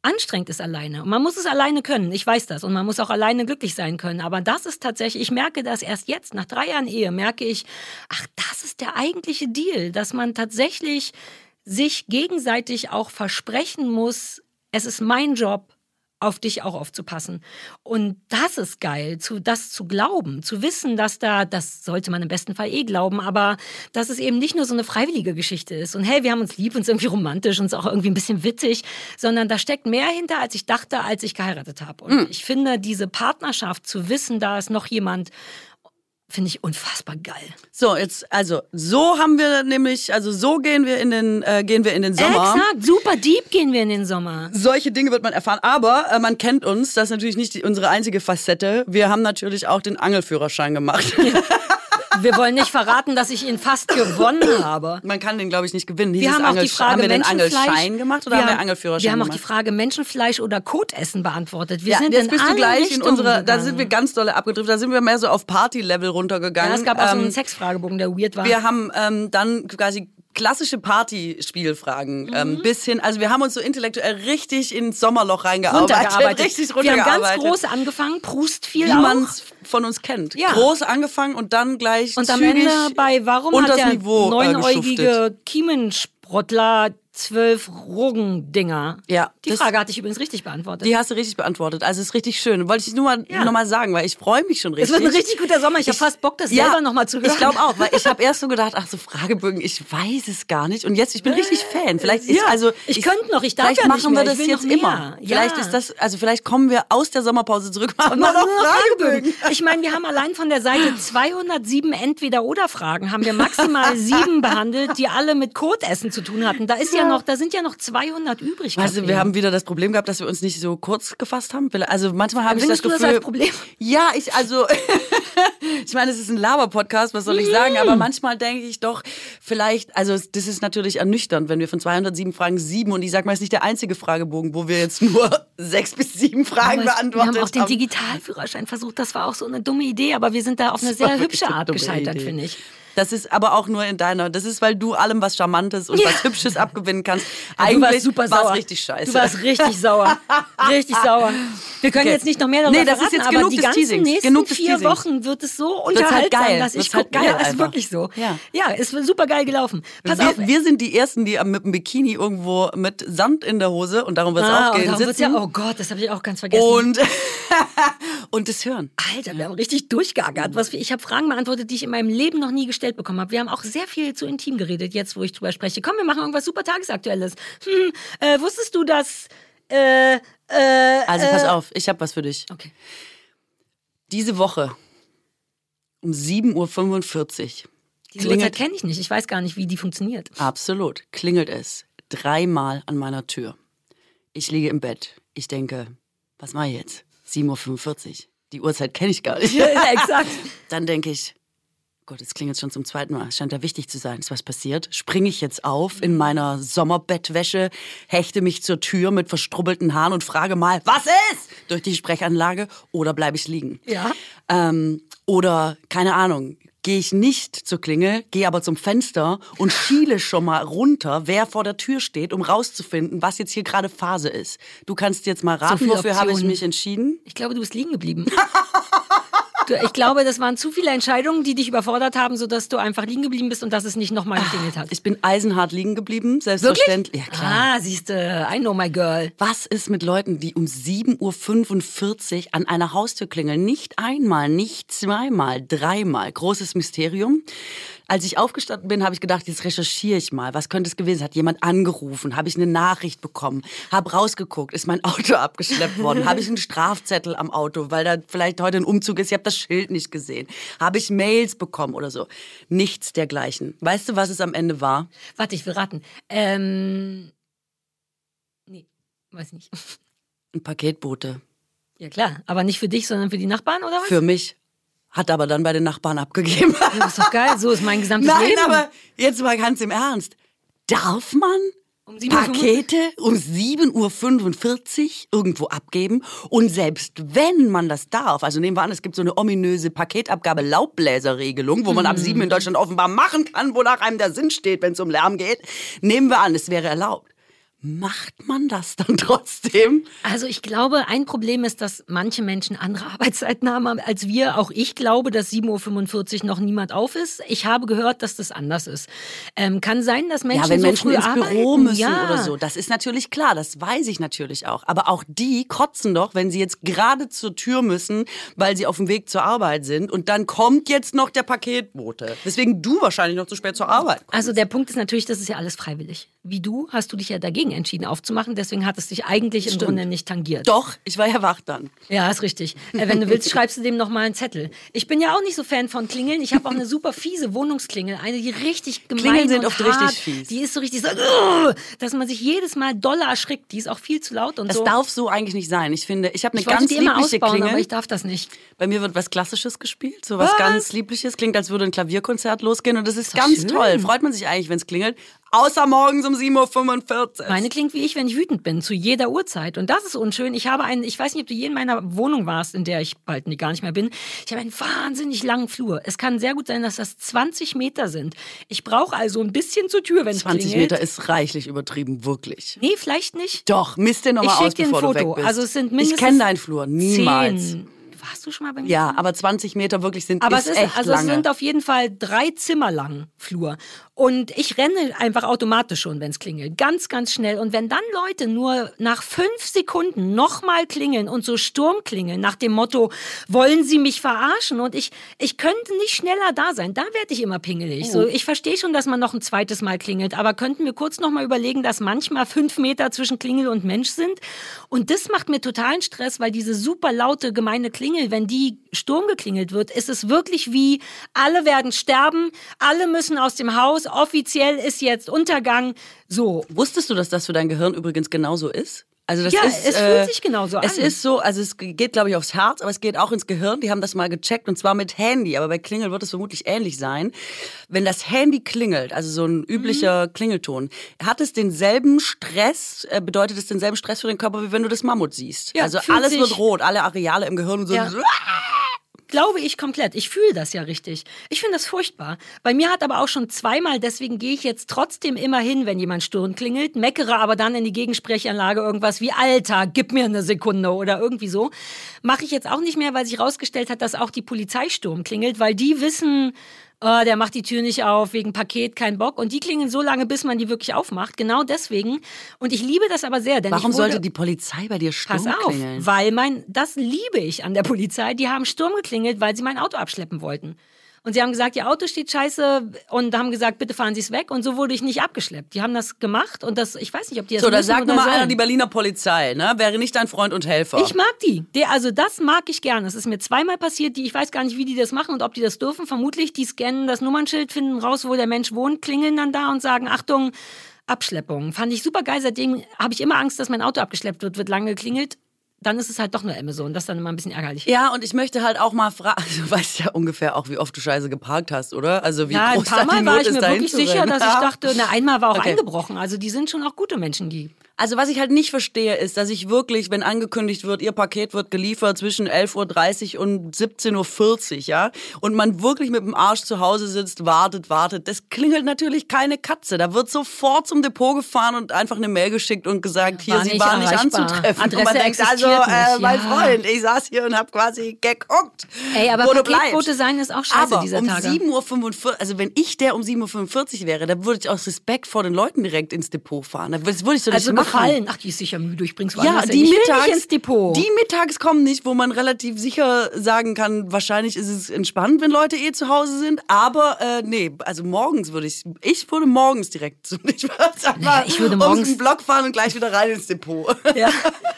S2: anstrengend ist alleine. Und man muss es alleine können, ich weiß das. Und man muss auch alleine glücklich sein können. Aber das ist tatsächlich, ich merke das erst jetzt, nach drei Jahren Ehe, merke ich, ach, das ist der eigentliche Deal, dass man tatsächlich sich gegenseitig auch versprechen muss, es ist mein Job, auf dich auch aufzupassen. Und das ist geil, zu, das zu glauben, zu wissen, dass da, das sollte man im besten Fall eh glauben, aber dass es eben nicht nur so eine freiwillige Geschichte ist und hey, wir haben uns lieb, uns irgendwie romantisch, uns auch irgendwie ein bisschen witzig, sondern da steckt mehr hinter, als ich dachte, als ich geheiratet habe. Und mhm. ich finde, diese Partnerschaft zu wissen, da ist noch jemand, Finde ich unfassbar geil.
S3: So, jetzt, also, so haben wir nämlich, also so gehen wir in den, äh, gehen wir in den Sommer.
S2: Exakt, super deep gehen wir in den Sommer.
S3: Solche Dinge wird man erfahren. Aber äh, man kennt uns, das ist natürlich nicht die, unsere einzige Facette. Wir haben natürlich auch den Angelführerschein gemacht.
S2: Wir wollen nicht verraten, dass ich ihn fast gewonnen habe.
S3: Man kann den, glaube ich, nicht gewinnen.
S2: wir haben auch die Frage, haben wir den
S3: Angelschein gemacht oder wir haben wir Angelführerschein
S2: Wir haben
S3: auch
S2: die Frage Menschenfleisch oder Kotessen beantwortet. Wir
S3: ja,
S2: sind
S3: jetzt bist du gleich
S2: Richtungen
S3: in unserer,
S2: gegangen.
S3: da sind wir ganz dolle abgedriftet, da sind wir mehr so auf Party-Level runtergegangen.
S2: Ja, es gab auch so einen
S3: Ähm,
S2: Sexfragebogen, der weird war.
S3: Wir haben ähm, dann quasi klassische Partyspielfragen
S2: Mhm.
S3: ähm, bis hin, also wir haben uns so intellektuell richtig ins Sommerloch reingearbeitet.
S2: runtergearbeitet.
S3: Richtig
S2: wir haben ganz
S3: runtergearbeitet.
S2: groß angefangen, Prust viel
S3: wie man es von uns kennt.
S2: Ja.
S3: Groß angefangen und dann gleich
S2: Und am Ende bei Warum hat
S3: das
S2: der
S3: Niveau äh,
S2: neunäugige. Kiemensprottler zwölf Roggendinger?
S3: Ja,
S2: Die Frage hatte ich übrigens richtig beantwortet.
S3: Die hast du richtig beantwortet. Also es ist richtig schön. Wollte ich nur mal,
S2: Ja.
S3: noch mal sagen, weil ich freue mich schon
S2: es
S3: richtig.
S2: wird ein richtig guter Sommer. Ich, habe fast Bock, das selber noch mal zu hören.
S3: Ich glaube auch, weil ich habe erst so gedacht, ach so Fragebögen, ich weiß es gar nicht. Und jetzt, ich bin richtig Fan. Vielleicht ist
S2: Ja,
S3: also
S2: ich könnte noch, ich darf
S3: Vielleicht
S2: ja nicht
S3: machen wir
S2: ich
S3: das jetzt immer.
S2: Ja.
S3: Vielleicht ist das, also vielleicht kommen wir aus der Sommerpause zurück machen noch Fragebögen.
S2: Fragebögen. Ich meine, wir haben allein von der Seite 207 Entweder-Oder-Fragen, haben wir maximal sieben behandelt, die alle mit Kotessen zu tun hatten. Da ist ja, noch, da sind ja noch 200 übrig.
S3: Also wir
S2: Katrin.
S3: haben wieder das Problem gehabt, dass wir uns nicht so kurz gefasst haben. Also manchmal habe ich das
S2: Findest du
S3: Gefühl.
S2: das als Problem?
S3: Ja, ich also ich meine, es ist ein Laber-Podcast, was soll ich sagen? Aber manchmal denke ich doch, vielleicht, also das ist natürlich ernüchternd, wenn wir von 207 Fragen sieben und ich sag mal, es ist nicht der einzige Fragebogen, wo wir jetzt nur sechs bis sieben Fragen
S2: Aber
S3: beantwortet
S2: Wir haben auch den Digitalführerschein versucht. Das war auch so eine dumme Idee, aber wir sind da auf eine sehr hübsche Art gescheitert, finde ich.
S3: Das ist aber auch nur in deiner. Das ist, weil du allem was Charmantes und
S2: Ja.
S3: was Hübsches abgewinnen kannst.
S2: du
S3: Eigentlich
S2: warst super
S3: war's
S2: sauer.
S3: richtig scheiße.
S2: Du warst richtig sauer. Richtig sauer. Wir können
S3: Okay.
S2: jetzt nicht noch mehr darüber
S3: Nee, das ist jetzt
S2: aber
S3: genug
S2: die
S3: des
S2: ganzen
S3: Teasings.
S2: nächsten
S3: Genug
S2: vier
S3: Teasings.
S2: Wochen wird es so
S3: halt
S2: unterhaltsam,
S3: geil.
S2: dass ich
S3: halt
S2: gucke.
S3: geil
S2: ja, ist wirklich so.
S3: Ja.
S2: ja, ist super geil gelaufen. Pass auf.
S3: wir, wir sind die Ersten, die mit dem Bikini irgendwo mit Sand in der Hose, und darum wird es
S2: ah,
S3: auch gehen, sitzen
S2: ja, oh Gott, das habe ich auch ganz vergessen.
S3: und, und das hören.
S2: Alter, wir haben richtig durchgeackert. Was wir, ich habe Fragen beantwortet, die ich in meinem Leben noch nie gestellt bekommen habe. Wir haben auch sehr viel zu intim geredet, jetzt wo ich drüber spreche. Komm, wir machen irgendwas super Tagesaktuelles. Hm, äh, wusstest du, dass... Äh, äh,
S3: Also
S2: äh,
S3: pass auf, ich habe was für dich.
S2: Okay.
S3: Diese Woche um 7.45 Uhr
S2: Diese Uhrzeit kenne ich nicht. Ich weiß gar nicht, wie die funktioniert.
S3: Absolut. Klingelt es dreimal an meiner Tür. Ich liege im Bett. Ich denke, was mache ich jetzt? 7.45 Uhr. Die Uhrzeit kenne ich gar nicht.
S2: ja, exakt.
S3: Dann denke ich, Gott, jetzt klingelt es schon zum zweiten Mal. Es scheint da wichtig zu sein. Ist was passiert? Springe ich jetzt auf in meiner Sommerbettwäsche, hechte mich zur Tür mit verstrubbelten Haaren und frage mal, was ist? Durch die Sprechanlage oder bleibe ich liegen?
S2: Ja.
S3: Ähm, oder, keine Ahnung, gehe ich nicht zur Klingel, gehe aber zum Fenster und schiele schon mal runter, wer vor der Tür steht, um rauszufinden, was jetzt hier gerade Phase ist. Du kannst jetzt mal raten,
S2: viele
S3: wofür habe ich mich entschieden?
S2: Ich glaube, du bist liegen geblieben. Du, ich glaube, das waren zu viele Entscheidungen, die dich überfordert haben, sodass du einfach liegen geblieben bist und dass es nicht nochmal geklingelt hat.
S3: Ich bin eisenhart liegen geblieben, selbstverständlich. Ja, klar.
S2: Ah, siehst du, I know my girl.
S3: Was ist mit Leuten, die um 7.45 Uhr an einer Haustür klingeln? Nicht einmal, nicht zweimal, dreimal. Großes Mysterium. Als ich aufgestanden bin, habe ich gedacht, jetzt recherchiere ich mal. Was könnte es gewesen sein? Hat jemand angerufen? Habe ich eine Nachricht bekommen? Habe rausgeguckt. Ist mein Auto abgeschleppt worden? Habe ich einen Strafzettel am Auto, weil da vielleicht heute ein Umzug ist? Ich habe das Schild nicht gesehen. Habe ich Mails bekommen oder so? Nichts dergleichen. Weißt du, was es am Ende war?
S2: Warte, ich will raten. Ähm. Nee, weiß nicht.
S3: Ein Paketbote.
S2: Ja, klar. Aber nicht für dich, sondern für die Nachbarn, oder was?
S3: Für mich. Hat aber dann bei den Nachbarn abgegeben.
S2: Das ist doch geil. So ist mein gesamtes
S3: Nein,
S2: Leben.
S3: aber jetzt mal ganz im Ernst. Darf man
S2: Um 7.45 Uhr?
S3: Pakete um 7.45 Uhr irgendwo abgeben? Und selbst wenn man das darf, also nehmen wir an, es gibt so eine ominöse Paketabgabe-Laubbläserregelung, wo man ab 7 in Deutschland offenbar machen kann, wonach einem der Sinn steht, wenn es um Lärm geht. Nehmen wir an, es wäre erlaubt. Macht man das dann trotzdem?
S2: Also ich glaube, ein Problem ist, dass manche Menschen andere Arbeitszeiten haben als wir. Auch ich glaube, dass 7.45 Uhr noch niemand auf ist. Ich habe gehört, dass das anders ist. Ähm, kann sein, dass Menschen
S3: ja, wenn
S2: so
S3: Menschen
S2: früh
S3: ins
S2: arbeiten.
S3: Büro müssen
S2: ja.
S3: oder so. Das ist natürlich klar, das weiß ich natürlich auch. Aber auch die kotzen doch, wenn sie jetzt gerade zur Tür müssen, weil sie auf dem Weg zur Arbeit sind und dann kommt jetzt noch der Paketbote. Deswegen du wahrscheinlich noch zu spät zur Arbeit. kommst.
S2: Also der Punkt ist natürlich, das ist ja alles freiwillig. Wie du hast du dich ja dagegen entschieden aufzumachen, deswegen hat es dich eigentlich im Grunde nicht tangiert.
S3: Doch, ich war ja wach dann.
S2: Ja, ist richtig. Äh, wenn du willst, schreibst du dem noch mal einen Zettel. Ich bin ja auch nicht so Fan von Klingeln. Ich habe auch eine super fiese Wohnungsklingel, eine die richtig gemein
S3: Klingeln sind oft
S2: hart,
S3: richtig fies.
S2: Die ist so richtig so, dass man sich jedes Mal doller erschrickt. Die ist auch viel zu laut und
S3: Das
S2: so.
S3: darf so eigentlich nicht sein. Ich finde, ich habe eine
S2: ich
S3: ganz
S2: die immer
S3: liebliche
S2: ausbauen,
S3: Klingel.
S2: aber ich darf das nicht.
S3: Bei mir wird was Klassisches gespielt, so was,
S2: Was?
S3: ganz Liebliches. Klingt, als würde ein Klavierkonzert losgehen und das ist,
S2: doch
S3: ganz
S2: schön.
S3: toll. Freut man sich eigentlich, wenn es klingelt. Außer morgens um 7.45 Uhr.
S2: Meine klingt wie ich, wenn ich wütend bin, zu jeder Uhrzeit. Und das ist unschön. Ich habe einen, ich weiß nicht, ob du je in meiner Wohnung warst, in der ich bald nie- gar nicht mehr bin. Ich habe einen wahnsinnig langen Flur. Es kann sehr gut sein, dass das 20 Meter sind. Ich brauche also ein bisschen zur Tür, wenn es
S3: 20
S2: klingelt.
S3: Meter ist reichlich übertrieben, wirklich.
S2: Nee, vielleicht nicht.
S3: Doch, misst dir
S2: Ich
S3: nochmal aus,
S2: dir ein
S3: bevor du
S2: Foto.
S3: weg bist.
S2: Also es sind
S3: ich
S2: mindestens
S3: kenne deinen Flur, niemals.
S2: Zehn. Warst du schon mal bei mir?
S3: Ja, aber 20 Meter wirklich sind
S2: Aber
S3: ist
S2: es ist,
S3: echt
S2: also
S3: lange.
S2: es sind auf jeden Fall drei Zimmer lang Flur. Und ich renne einfach automatisch schon, wenn es klingelt. Ganz, ganz schnell. Und wenn dann Leute nur nach fünf Sekunden nochmal klingeln und so Sturm klingeln, nach dem Motto, wollen sie mich verarschen? Und ich, ich könnte nicht schneller da sein. Da werde ich immer pingelig. So, ich verstehe schon, dass man noch ein zweites Mal klingelt. Aber könnten wir kurz nochmal überlegen, dass manchmal fünf Meter zwischen Klingel und Mensch sind? Und das macht mir totalen Stress, weil diese super laute, gemeine Klingel, wenn die Sturm geklingelt wird, ist es wirklich wie, alle werden sterben, alle müssen aus dem Haus, offiziell ist jetzt Untergang. So.
S3: Wusstest du, dass das für dein Gehirn übrigens genauso ist? Also das
S2: Ja,
S3: ist,
S2: es
S3: äh,
S2: fühlt sich genauso
S3: Es
S2: an.
S3: ist so, also es geht, glaube ich, aufs Herz, aber es geht auch ins Gehirn. Die haben das mal gecheckt und zwar mit Handy. Aber bei Klingel wird es vermutlich ähnlich sein. Wenn das Handy klingelt, also so ein üblicher
S2: Mhm.
S3: Klingelton, hat es denselben Stress, äh, bedeutet es denselben Stress für den Körper, wie wenn du das Mammut siehst.
S2: Ja,
S3: also alles wird rot, alle Areale im Gehirn und so.
S2: Ja. Glaube ich komplett. Ich fühle das ja richtig. Ich finde das furchtbar. Bei mir hat aber auch schon zweimal, deswegen gehe ich jetzt trotzdem immer hin, wenn jemand Sturm klingelt, meckere aber dann in die Gegensprechanlage irgendwas wie Alter, gib mir eine Sekunde oder irgendwie so. Mache ich jetzt auch nicht mehr, weil sich herausgestellt hat, dass auch die Polizei Sturm klingelt, weil die wissen, oh, der macht die Tür nicht auf, wegen Paket, kein Bock. Und die klingeln so lange, bis man die wirklich aufmacht. Genau deswegen. Und ich liebe das aber sehr. Denn
S3: Warum
S2: wurde,
S3: sollte die Polizei bei dir Sturm
S2: Pass auf,
S3: klingeln?
S2: weil mein, das liebe ich an der Polizei. Die haben Sturm geklingelt, weil sie mein Auto abschleppen wollten. Und sie haben gesagt, ihr Auto steht scheiße und haben gesagt, bitte fahren Sie es weg. Und so wurde ich nicht abgeschleppt. Die haben das gemacht und das, ich weiß nicht, ob die das
S3: So, da
S2: müssen
S3: sag
S2: oder
S3: nur mal einer, die Berliner Polizei, ne? Wäre nicht dein Freund und Helfer.
S2: Ich mag die. Der, also das mag ich gerne. Es ist mir zweimal passiert, die, ich weiß gar nicht, wie die das machen und ob die das dürfen. Vermutlich, die scannen das Nummernschild, finden raus, wo der Mensch wohnt, klingeln dann da und sagen, Achtung, Abschleppung. Fand ich super geil. Seitdem habe ich immer Angst, dass mein Auto abgeschleppt wird, wird lange geklingelt. Dann ist es halt doch nur Amazon. Das ist dann immer ein bisschen ärgerlich.
S3: Ja, und ich möchte halt auch mal fragen, du weißt ja ungefähr auch, wie oft du Scheiße geparkt hast, oder? Also wie
S2: Ja, ein
S3: groß
S2: paar
S3: da die
S2: Mal war ich mir wirklich sicher, dass ich dachte, na, einmal war auch
S3: Okay.
S2: eingebrochen. Also die sind schon auch gute Menschen, die.
S3: Also was ich halt nicht verstehe, ist, dass ich wirklich, wenn angekündigt wird, ihr Paket wird geliefert zwischen 11.30 Uhr und 17.40 Uhr, ja, und man wirklich mit dem Arsch zu Hause sitzt, wartet, wartet, das klingelt natürlich keine Katze. Da wird sofort zum Depot gefahren und einfach eine Mail geschickt und gesagt, hier,
S2: War
S3: sie
S2: nicht
S3: war nicht anzutreffen. und man
S2: Adresse
S3: denkt, also, äh,
S2: nicht,
S3: mein
S2: ja.
S3: Freund, ich saß hier und habe quasi geguckt,
S2: Ey, aber Paketbote sein ist auch scheiße
S3: Aber
S2: dieser
S3: um
S2: Tage.
S3: 7.45 Uhr, also wenn ich der um 7.45 Uhr wäre, dann würde ich aus Respekt vor den Leuten direkt ins Depot fahren. Das würde ich so
S2: Also
S3: nicht machen.
S2: Gefallen. Ach, die ist sicher müde. Ich bring's
S3: Ja,
S2: woanders hin.
S3: die mittags,
S2: ins Depot.
S3: die mittags kommen nicht, wo man relativ sicher sagen kann, wahrscheinlich ist es entspannt, wenn Leute eh zu Hause sind. Aber äh, nee, also morgens würde ich, ich würde morgens direkt einfach
S2: Naja, ich würde morgens-
S3: Block fahren und gleich wieder rein ins Depot.
S2: ja,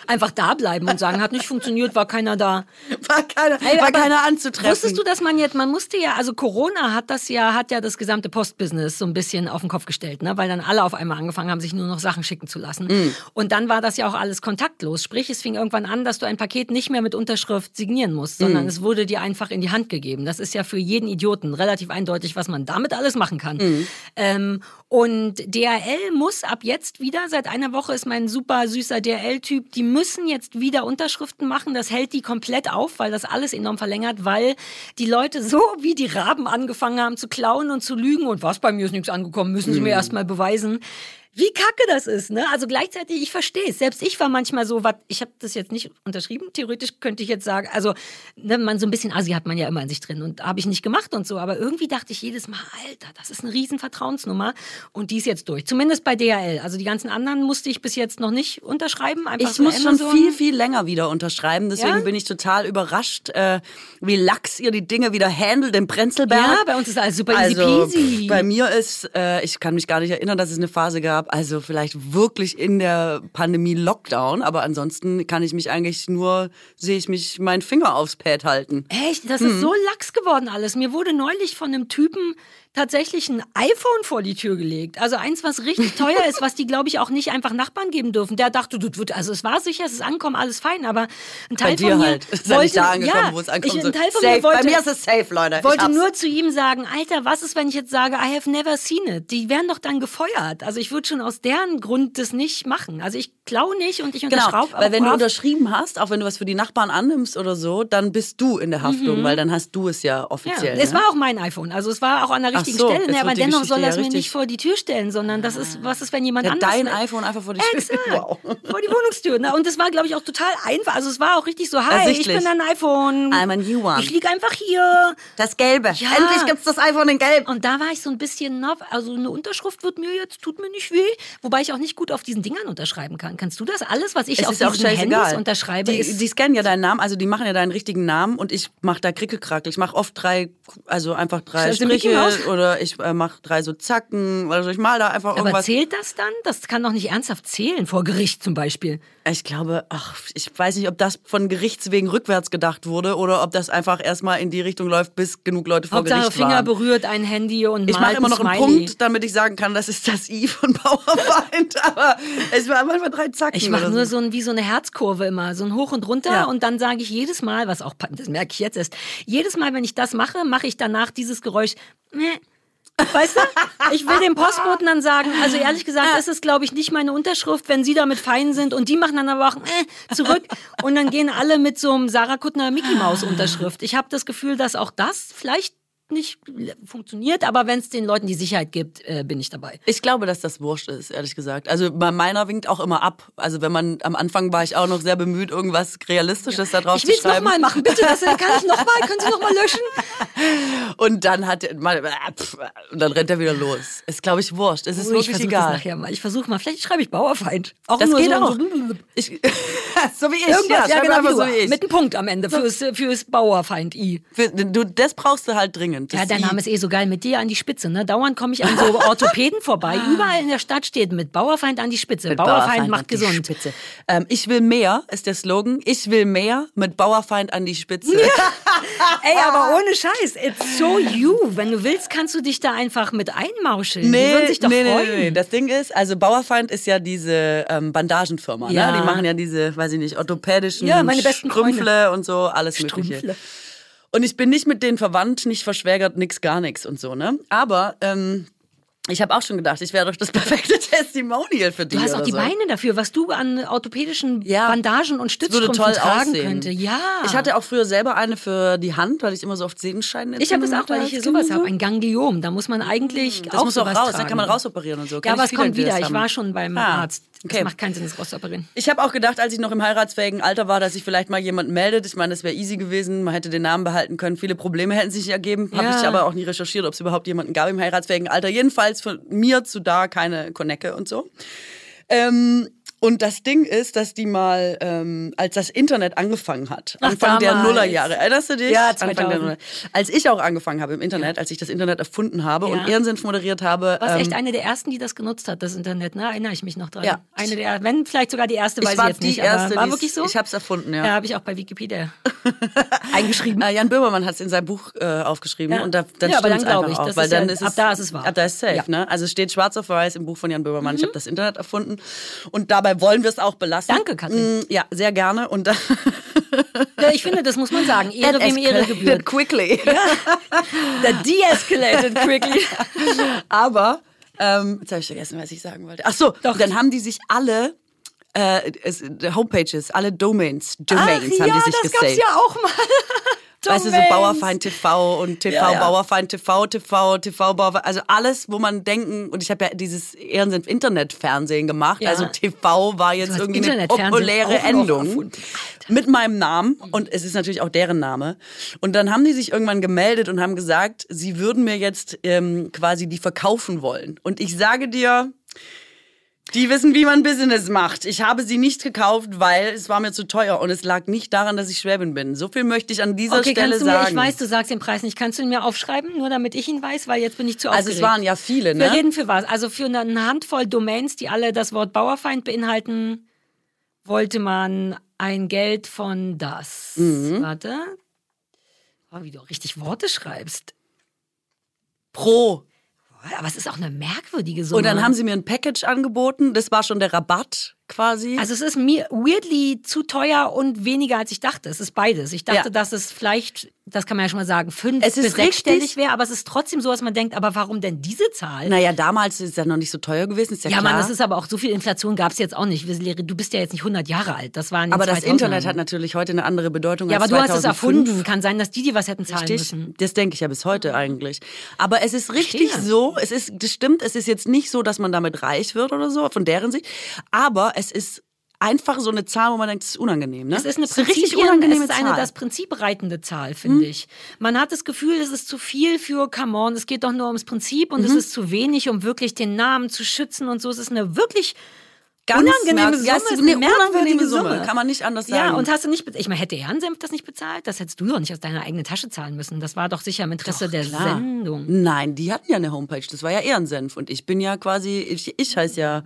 S2: einfach da bleiben und sagen, hat nicht funktioniert, war keiner da.
S3: War keiner,
S2: Ey,
S3: war keiner anzutreffen.
S2: Wusstest du, dass man jetzt, man musste ja, also Corona hat das ja, hat ja das gesamte Postbusiness so ein bisschen auf den Kopf gestellt, ne? weil dann alle auf einmal angefangen haben, sich nur noch Sachen schicken zu lassen.
S3: Mm.
S2: Und dann war das ja auch alles kontaktlos. Sprich, es fing irgendwann an, dass du ein Paket nicht mehr mit Unterschrift signieren musst, sondern
S3: Mm.
S2: es wurde dir einfach in die Hand gegeben. Das ist ja für jeden Idioten relativ eindeutig, was man damit alles machen kann.
S3: Mm.
S2: Ähm, und DHL muss ab jetzt wieder, seit einer Woche ist mein super süßer DHL-Typ, die müssen jetzt wieder Unterschriften machen. Das hält die komplett auf, weil das alles enorm verlängert, weil die Leute so wie die Raben angefangen haben zu klauen und zu lügen und was, bei mir ist nichts angekommen, müssen sie mir erst mal beweisen. Wie kacke das ist, ne? Also gleichzeitig, ich verstehe es. Selbst ich war manchmal so, wat, ich habe das jetzt nicht unterschrieben. Theoretisch könnte ich jetzt sagen, also ne, man so ein bisschen Asi hat man ja immer in sich drin und habe ich nicht gemacht und so. Aber irgendwie dachte ich jedes Mal, Alter, das ist eine riesen Vertrauensnummer und die ist jetzt durch. Zumindest bei DHL. Also die ganzen anderen musste ich bis jetzt noch nicht unterschreiben.
S3: Einfach ich muss Amazon. schon viel, viel länger wieder unterschreiben. Deswegen ja? bin ich total überrascht, äh, wie lax ihr die Dinge wieder handelt im Prenzlberg.
S2: Ja, bei uns ist alles super easy also, peasy.
S3: Bei mir ist, äh, ich kann mich gar nicht erinnern, dass es eine Phase gab, gab. Also vielleicht wirklich in der Pandemie Lockdown, aber ansonsten kann ich mich eigentlich nur, sehe ich mich meinen Finger aufs Pad halten.
S2: Echt? Das ist hm. so lax geworden alles. Mir wurde neulich von einem Typen tatsächlich ein iPhone vor die Tür gelegt. Also eins, was richtig teuer ist, was die, glaube ich, auch nicht einfach Nachbarn geben dürfen. Der dachte, das wird, also es war sicher, es ist angekommen, alles fein, aber ein Teil
S3: Bei dir
S2: von mir
S3: halt. Wollte, ja, es.
S2: Ich, ein Teil von
S3: safe.
S2: mir wollte,
S3: Bei mir ist es safe, Leute.
S2: wollte nur zu ihm sagen, Alter, was ist, wenn ich jetzt sage, I have never seen it? Die werden doch dann gefeuert. Also ich würde schon aus deren Grund das nicht machen. Also ich klaue nicht und ich unterschraube.
S3: Genau, weil wenn du unterschrieben hast, auch wenn du was für die Nachbarn annimmst oder so, dann bist du in der Haftung, mhm. weil dann hast du es ja offiziell.
S2: Ja, es ne? war auch mein iPhone. Also es war auch an der richtigen so, Stelle. Ne? Aber dennoch soll das ja mir nicht vor die Tür stellen, sondern das ist, was ist, wenn jemand
S3: ja,
S2: anders...
S3: Dein iPhone einfach vor die Tür.
S2: Exakt, wow. vor die Wohnungstür. Ne? Und das war, glaube ich, auch total einfach. Also es war auch richtig so, hi, ich bin ein iPhone.
S3: I'm a new one.
S2: Ich liege einfach hier.
S3: Das Gelbe. Ja. Endlich gibt's das iPhone in Gelb.
S2: Und da war ich so ein bisschen, also eine Unterschrift wird mir jetzt, tut mir nicht weh. Wobei ich auch nicht gut auf diesen Dingern unterschreiben kann. Kannst du das? Alles, was ich
S3: es
S2: auf diesen Handys unterschreibe,
S3: die, die scannen ja deinen Namen, also die machen ja deinen richtigen Namen und ich mache da Krickelkrackel. Ich mache oft drei, also einfach drei Striche oder ich äh, mache drei so Zacken oder so. Ich mal da einfach irgendwas.
S2: Aber zählt das dann? Das kann doch nicht ernsthaft zählen, vor Gericht zum Beispiel.
S3: Ich glaube, ach, ich weiß nicht, ob das von Gerichtswegen rückwärts gedacht wurde oder ob das einfach erstmal in die Richtung läuft, bis genug Leute vor
S2: Hauptsache
S3: Gericht
S2: Finger
S3: waren.
S2: berührt ein Handy und
S3: Ich mache immer noch einen Punkt, damit ich sagen kann, das ist das I von Bauerfeind. Aber es war manchmal drei Zacken.
S2: Ich mache nur so ein, wie so eine Herzkurve immer, so ein Hoch und runter ja. und dann sage ich jedes Mal, was auch, das merke ich jetzt erst, jedes Mal, wenn ich das mache, mache ich danach dieses Geräusch. Meh Weißt du? Ich will dem Postboten dann sagen, also ehrlich gesagt, das ist, glaube ich, nicht meine Unterschrift, wenn sie damit fein sind und die machen dann aber auch äh, zurück und dann gehen alle mit so einem Sarah Kuttner Mickey Maus Unterschrift. Ich habe das Gefühl, dass auch das vielleicht nicht funktioniert, aber wenn es den Leuten die Sicherheit gibt, äh, bin ich dabei.
S3: Ich glaube, dass das wurscht ist, ehrlich gesagt. Also bei meiner winkt auch immer ab. Also wenn man am Anfang war ich auch noch sehr bemüht, irgendwas Realistisches ja. da drauf
S2: zu schreiben.
S3: Ich will es
S2: nochmal machen, bitte. Das kann ich nochmal, können Sie nochmal löschen?
S3: Und dann hat mal äh, und dann rennt er wieder los. Ist glaube ich wurscht. Es ist oh, wirklich
S2: ich
S3: egal.
S2: Mal. Ich versuche mal. Vielleicht schreibe ich Bauerfeind.
S3: Auch das geht so auch. So, ich, so wie ich.
S2: Irgendwas, ja, ja genau, so wie ich. Mit einem Punkt am Ende fürs, fürs Bauerfeind I.
S3: Für, du, das brauchst du halt dringend.
S2: Ja, dein Name ist eh so geil mit dir an die Spitze. Ne? Dauernd komme ich an so Orthopäden vorbei. Überall in der Stadt steht mit Bauerfeind an die Spitze. Mit Bauerfeind, Bauerfeind macht gesund.
S3: Spitze. Ähm, ich will mehr ist der Slogan. Ich will mehr mit Bauerfeind an die Spitze. Ja.
S2: Ey, aber ohne Scheiß. It's so you. Wenn du willst, kannst du dich da einfach mit einmauscheln.
S3: Nee,
S2: Die würden sich doch
S3: nee,
S2: freuen.
S3: Nee, nee. Das Ding ist, also Bauerfeind ist ja diese ähm, Bandagenfirma.
S2: Ja.
S3: Ne? Die machen ja diese, weiß ich nicht, orthopädischen
S2: ja, meine besten
S3: Strümpfle
S2: Freunde.
S3: und so, alles Mögliche. Und ich bin nicht mit denen verwandt, nicht verschwägert, nix, gar nichts und so, ne? Aber ähm, ich habe auch schon gedacht, ich wäre doch das perfekte Testimonial für dich.
S2: Du hast auch die
S3: so.
S2: Beine dafür, was du an orthopädischen
S3: Ja.
S2: Bandagen und Stützstrümpfen
S3: toll
S2: tragen
S3: aussehen.
S2: könnte. Ja.
S3: Ich hatte auch früher selber eine für die Hand, weil ich immer so oft Sehnenscheiden
S2: Ich habe das auch, weil ich hier sowas habe, ein Gangliom. Da muss man eigentlich
S3: Das
S2: auch
S3: muss auch raus,
S2: tragen.
S3: da kann man rausoperieren und so.
S2: Ja,
S3: Kenn
S2: aber es kommt wieder. Ich war schon beim
S3: Ah,
S2: Arzt.
S3: Okay.
S2: Es macht keinen Sinn, das rauszuoperieren.
S3: Ich habe auch gedacht, als ich noch im heiratsfähigen Alter war, dass sich vielleicht mal jemand meldet. Ich meine, das wäre easy gewesen. Man hätte den Namen behalten können. Viele Probleme hätten sich ergeben. Habe
S2: Ja.
S3: ich aber auch nie recherchiert, ob es überhaupt jemanden gab im heiratsfähigen Alter. Jedenfalls von mir zu da keine Konecke und so. Ähm, und das Ding ist, dass die mal, ähm, als das Internet angefangen hat,
S2: Ach,
S3: Anfang der
S2: damals.
S3: Nullerjahre, erinnerst du dich?
S2: Ja,
S3: Anfang der
S2: 2000.
S3: Nuller. Als ich auch angefangen habe im Internet, als ich das Internet erfunden habe
S2: Ja.
S3: und Ehrensenf moderiert habe.
S2: Du warst
S3: ähm,
S2: echt eine der ersten, die das genutzt hat, das Internet, ne? Erinnere ich mich noch dran.
S3: Ja.
S2: Eine der, wenn vielleicht sogar die erste, weiß
S3: ich
S2: ich,
S3: war
S2: jetzt
S3: die
S2: nicht.
S3: erste,
S2: war wirklich so?
S3: Ich habe es erfunden, ja.
S2: ja, habe ich auch bei Wikipedia eingeschrieben.
S3: Äh, Jan Böhmermann hat es in seinem Buch äh, aufgeschrieben
S2: Ja.
S3: und da, dann
S2: Ja, aber dann glaub
S3: einfach
S2: ich,
S3: auch, weil dann ist
S2: ab
S3: es,
S2: da ist es wahr.
S3: Ab da ist safe,
S2: Ja. Mhm.
S3: ne? Also es steht schwarz auf weiß im Buch von Jan Böhmermann. Ich habe das Internet erfunden und dabei wollen wir es auch belassen.
S2: Danke, Katrin.
S3: Mm, Ja, sehr gerne und
S2: Ja, ich finde, das muss man sagen. Ehre wem Ehre gebührt.
S3: quickly.
S2: Der de-escalated quickly.
S3: Aber ähm, jetzt habe ich vergessen, was ich sagen wollte. Ach so,
S2: Doch.
S3: dann haben die sich alle äh, es, Homepages, alle Domains, Domains
S2: Ach
S3: haben
S2: ja,
S3: die sich
S2: das
S3: gesaved.
S2: gab's ja auch mal.
S3: Weißt du, so. Bauerfeind TV und TV,
S2: Ja, ja.
S3: Bauerfeind TV, TV, TV, Bauerfeind, also alles, wo man denken, und ich habe ja dieses Ehrensenf Internetfernsehen gemacht,
S2: Ja.
S3: also TV war jetzt irgendwie eine populäre Endung mit meinem Namen und es ist natürlich auch deren Name. Und dann haben die sich irgendwann gemeldet und haben gesagt, sie würden mir jetzt ähm, quasi die verkaufen wollen. Und ich sage dir, die wissen, wie man Business macht. Ich habe sie nicht gekauft, weil es war mir zu teuer und es lag nicht daran, dass ich Schwäbin bin. So viel möchte ich an dieser
S2: Okay,
S3: Stelle
S2: kannst du mir,
S3: sagen.
S2: ich weiß, du sagst den Preis nicht. Kannst du ihn mir aufschreiben, nur damit ich ihn weiß, weil jetzt bin ich zu
S3: also
S2: aufgeregt.
S3: es waren ja viele,
S2: Für
S3: ne?
S2: jeden für was. Also für eine Handvoll Domains, die alle das Wort Bauerfeind beinhalten, wollte man ein Geld von das.
S3: Mhm.
S2: Warte. Oh, wie du richtig Worte schreibst.
S3: Pro.
S2: Aber es ist auch eine merkwürdige Summe.
S3: Und dann haben sie mir ein Package angeboten. Das war schon der Rabatt quasi.
S2: also es ist mir weirdly zu teuer und weniger als ich dachte. Es ist beides. Ich dachte,
S3: Ja.
S2: dass es vielleicht, das kann man ja schon mal sagen, fünf
S3: Es ist
S2: bis sechsstellig wäre, aber es ist trotzdem so, dass man denkt, aber warum denn diese Zahl?
S3: naja, damals ist es ja noch nicht so teuer gewesen, ist ja,
S2: Ja,
S3: klar.
S2: Mann, das ist aber auch so viel Inflation gab es jetzt auch nicht. Du bist ja jetzt nicht 100 Jahre alt. Das war in den
S3: aber das
S2: 2000ern.
S3: Internet hat natürlich heute eine andere Bedeutung
S2: Ja, aber
S3: als
S2: du hast es
S3: 2005.
S2: erfunden. Kann sein, dass die dir was hätten zahlen
S3: Richtig?
S2: müssen.
S3: Das denke ich ja bis heute eigentlich. Aber es ist richtig
S2: Verstehe.
S3: so, es ist, das stimmt, es ist jetzt nicht so, dass man damit reich wird oder so, von deren Sicht. Aber es ist einfach so eine Zahl, wo man denkt, es ist unangenehm. Ne?
S2: Es ist eine,
S3: richtig
S2: Prinzipien-
S3: unangenehme
S2: es ist eine
S3: Zahl.
S2: Das Prinzip reitende Zahl, finde ich. Man hat das Gefühl, es ist zu viel für Come on, es geht doch nur ums Prinzip und
S3: Mhm.
S2: es ist zu wenig, um wirklich den Namen zu schützen und so. Es ist eine wirklich
S3: Ganz
S2: unangenehme Summe.
S3: Ist eine unangenehme Summe,
S2: Summe.
S3: kann man nicht anders sagen.
S2: Ja, und hast du nicht, ich meine, hätte Ehrensenf das nicht bezahlt? Das hättest du doch nicht aus deiner eigenen Tasche zahlen müssen. Das war doch sicher im Interesse der
S3: Klar.
S2: Sendung.
S3: Nein, die hatten ja eine Homepage. Das war ja Ehrensenf. Und ich bin ja quasi, ich, ich heiße ja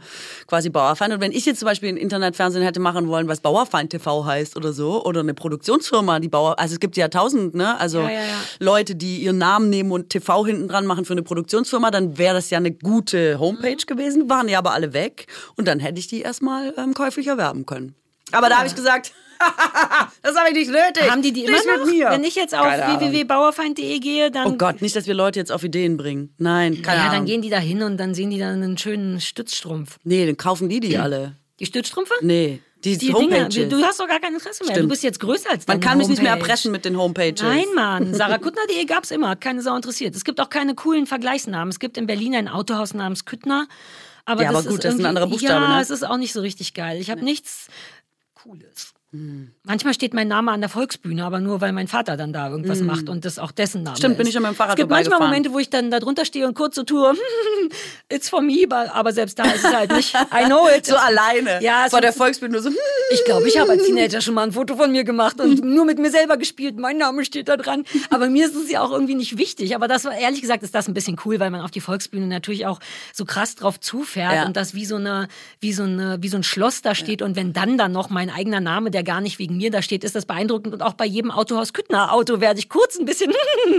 S3: quasi Bauerfeind. Und wenn ich jetzt zum Beispiel ein Internetfernsehen hätte machen wollen, was Bauerfeind TV heißt oder so, oder eine Produktionsfirma, die Bauer, also es gibt ja tausend, ne? Also
S2: Ja, ja, ja.
S3: Leute, die ihren Namen nehmen und TV hinten dran machen für eine Produktionsfirma, dann wäre das ja eine gute Homepage
S2: Mhm.
S3: gewesen. Waren ja aber alle weg. Und dann hätte ich die erstmal ähm, käuflich erwerben können. Aber da habe ich gesagt, das habe ich nicht nötig.
S2: Haben die die immer
S3: Nicht mit
S2: noch?
S3: mir.
S2: Wenn ich jetzt auf www.bauerfeind.de gehe, dann
S3: Oh Gott, nicht, dass wir Leute jetzt auf Ideen bringen. Nein, keine
S2: ja,
S3: Ahnung.
S2: dann gehen die da hin und dann sehen die dann einen schönen Stützstrumpf.
S3: Nee, dann kaufen die die alle.
S2: Die Stützstrümpfe?
S3: Nee, die,
S2: Die
S3: Homepages.
S2: Dinge, du hast doch gar kein Interesse mehr. Du
S3: Stimmt.
S2: bist jetzt größer als
S3: Man kann mich nicht mehr erpressen mit den Homepages.
S2: Nein, Mann. Sarahkuttner.de gab's immer. Hat keine Sau interessiert. Es gibt auch keine coolen Vergleichsnamen. Es gibt in Berlin ein Autohaus namens Küttner. Aber
S3: Ja,
S2: das
S3: aber gut,
S2: ist
S3: das ist ein anderer Buchstabe,
S2: Ja,
S3: ne?
S2: es ist auch nicht so richtig geil. Ich habe nichts Cooles. Manchmal steht mein Name an der Volksbühne, aber nur weil mein Vater dann da irgendwas macht und das auch dessen Name.
S3: Stimmt,
S2: ist.
S3: bin ich mit dem Fahrrad
S2: Es gibt manchmal
S3: vorbeigefahren.
S2: Momente, wo ich dann da drunter stehe und kurz so tue, it's for me, aber- selbst da ist es halt nicht. I know it.
S3: So alleine.
S2: Ja, es
S3: Vor der Volksbühne nur so. hm.
S2: Ich glaube, ich habe als Teenager schon mal ein Foto von mir gemacht und nur mit mir selber gespielt. Mein Name steht da dran. Aber mir ist es ja auch irgendwie nicht wichtig. Aber das war, ehrlich gesagt, ist das ein bisschen cool, weil man auf die Volksbühne natürlich auch so krass drauf zufährt
S3: Ja.
S2: und das wie so eine, wie so eine, wie so ein Schloss da steht. Und wenn dann dann noch mein eigener Name, der gar nicht wegen mir da steht, ist das beeindruckend. Und auch bei jedem Autohaus Küttner Auto werde ich kurz ein bisschen,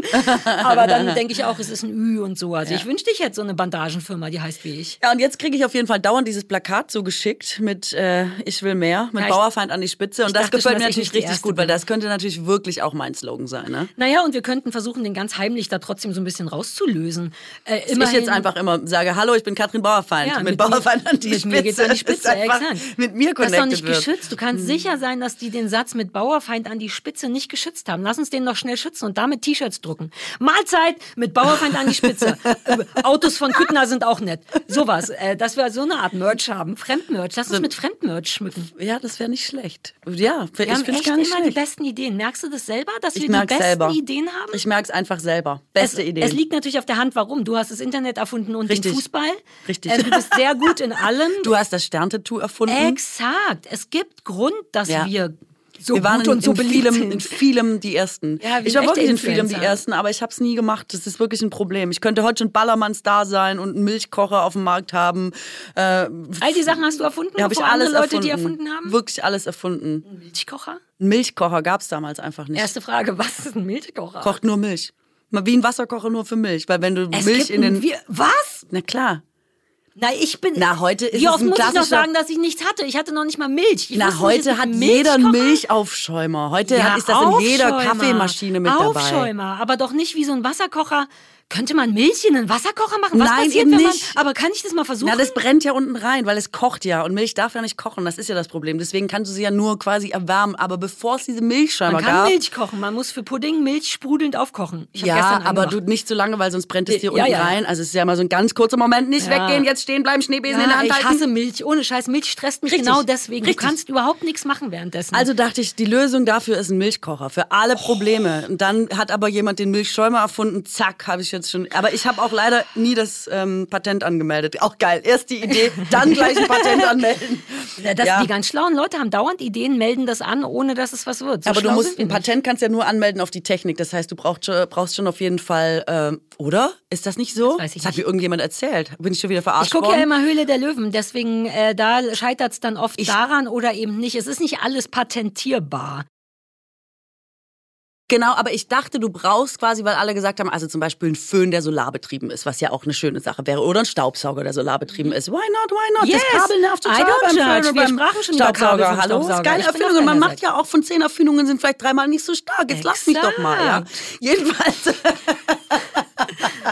S2: aber dann denke ich auch, es ist ein Ü und so. Also ich wünschte, ich hätte so eine Bandagenfirma, die heißt wie ich.
S3: Ja, und jetzt kriege ich auf jeden Fall dauernd dieses Plakat so geschickt mit äh, Ich will mehr, mit
S2: Ja, ich-
S3: Bauerfeind an die Spitze. Und das gefällt
S2: schon,
S3: mir natürlich richtig gut, weil
S2: bin.
S3: das könnte natürlich wirklich auch mein Slogan sein. Ne?
S2: Naja, und wir könnten versuchen, den ganz heimlich da trotzdem so ein bisschen rauszulösen. Äh,
S3: Dass ich
S2: immerhin-
S3: jetzt einfach immer sage, hallo, ich bin Katrin Bauerfeind.
S2: Ja,
S3: mit,
S2: mit
S3: Bauerfeind an die
S2: mit
S3: Spitze.
S2: mir geht's an die Spitze, exakt.
S3: Mit mir
S2: Das ist doch
S3: connected
S2: nicht
S3: wird. Hm.
S2: geschützt. Du kannst sicher sein, dass die den Satz mit Bauerfeind an die Spitze nicht geschützt haben. Lass uns den doch schnell schützen und damit T-Shirts drucken. Mahlzeit mit Bauerfeind an die Spitze. Äh, Autos von Küttner sind auch nett. Sowas. Äh, dass wir so eine Art Merch haben. Fremdmerch. Lass uns mit Fremdmerch schmücken.
S3: Ja, das wäre nicht schlecht. Ja, ich
S2: Wir haben
S3: finde
S2: echt
S3: gar nicht
S2: immer die
S3: schlecht.
S2: besten Ideen. Merkst du das selber, dass wir
S3: Ich
S2: die besten
S3: selber.
S2: Ideen haben?
S3: Ich merke es einfach selber. Beste
S2: es,
S3: Idee.
S2: Es liegt natürlich auf der Hand, warum. Du hast das Internet erfunden und
S3: Richtig.
S2: den Fußball.
S3: Richtig.
S2: Äh, du bist sehr gut in allem.
S3: Du hast das Sterntattoo erfunden.
S2: Exakt. Es gibt Grund, dass
S3: Ja.
S2: Wir so
S3: wir waren
S2: gut
S3: in,
S2: und so
S3: in,
S2: beliebt
S3: vielem, in vielem die Ersten.
S2: Ja,
S3: ich war wirklich in vielem die. Ersten, aber ich habe es nie gemacht. Das ist wirklich ein Problem. Ich könnte heute schon Ballermanns da sein und einen Milchkocher auf dem Markt haben. Äh,
S2: All die Sachen hast du erfunden,
S3: ja, habe ich alles
S2: Leute
S3: erfunden.
S2: die erfunden haben?
S3: Wirklich alles erfunden.
S2: Milchkocher?
S3: Einen Milchkocher gab es damals einfach nicht.
S2: Erste Frage, was ist ein Milchkocher?
S3: Kocht nur Milch. Wie ein Wasserkocher nur für Milch. Weil wenn du
S2: es
S3: Milch in den...
S2: ein, was?
S3: Na klar.
S2: Na, ich bin.
S3: Na, heute ist
S2: Wie
S3: es
S2: oft
S3: ein
S2: muss ich noch sagen, dass ich nichts hatte? Ich hatte noch nicht mal Milch. Ich
S3: Na,
S2: es
S3: heute hat
S2: einen
S3: jeder einen. Milchaufschäumer. Heute
S2: Ja,
S3: hat, ist das in jeder
S2: Aufschäumer.
S3: Kaffeemaschine mit dabei.
S2: Aufschäumer, aber doch nicht wie so ein Wasserkocher. Könnte man Milch in einen Wasserkocher machen? Was
S3: Nein,
S2: passiert,
S3: eben
S2: wenn man,
S3: nicht.
S2: Aber kann ich das mal versuchen?
S3: Na, das brennt ja unten rein, weil es kocht ja und Milch darf ja nicht kochen. Das ist ja das Problem. Deswegen kannst du sie ja nur quasi erwärmen. Aber bevor es diese Milchschäumer
S2: man kann
S3: gab,
S2: Milch kochen. Man muss für Pudding Milch sprudelnd aufkochen. Ich
S3: ja, aber du nicht so lange, weil sonst brennt es dir
S2: Ja,
S3: unten
S2: ja.
S3: rein. Also es ist ja mal so ein ganz kurzer Moment, nicht
S2: Ja.
S3: weggehen, jetzt stehen bleiben, Schneebesen in der Hand
S2: ich
S3: halten.
S2: hasse Milch. Ohne Scheiß. Milch stresst mich
S3: Richtig.
S2: genau deswegen.
S3: Richtig.
S2: Du kannst überhaupt nichts machen währenddessen.
S3: Also dachte ich, die Lösung dafür ist ein Milchkocher für alle Probleme. Und dann hat aber jemand den Milchschäumer erfunden. Zack, habe ich jetzt schon. Aber ich habe auch leider nie das ähm, Patent angemeldet. Auch geil. Erst die Idee, dann gleich ein Patent anmelden.
S2: Das,
S3: Ja.
S2: Die ganz schlauen Leute haben dauernd Ideen, melden das an, ohne dass es was wird. So
S3: aber du musst ein. Patent kannst ja nur anmelden auf die Technik. Das heißt, du brauchst schon, brauchst schon auf jeden Fall, ähm, oder? Ist das nicht so?
S2: Das weiß ich
S3: hat
S2: nicht.
S3: mir irgendjemand erzählt. Bin ich schon wieder verarscht
S2: Ich gucke ja immer Höhle der Löwen, deswegen äh, da scheitert es dann oft daran oder eben nicht. Es ist nicht alles patentierbar.
S3: Genau, aber ich dachte, du brauchst quasi, weil alle gesagt haben, also zum Beispiel ein Föhn, der solarbetrieben ist, was ja auch eine schöne Sache wäre, oder ein Staubsauger, der solarbetrieben ist. Why not, why not?
S2: Yes,
S3: das Kabel nervt total
S2: I don't
S3: beim
S2: judge. Wir
S3: beim
S2: sprachen schon Kabel
S3: Staubsauger.
S2: vom
S3: Hallo, ist
S2: Staubsauger.
S3: geile Erfindung. Und man macht ja auch von zehn Erfindungen sind vielleicht dreimal nicht so stark. Jetzt lass mich doch mal. Ja.
S2: Exakt.
S3: Jedenfalls,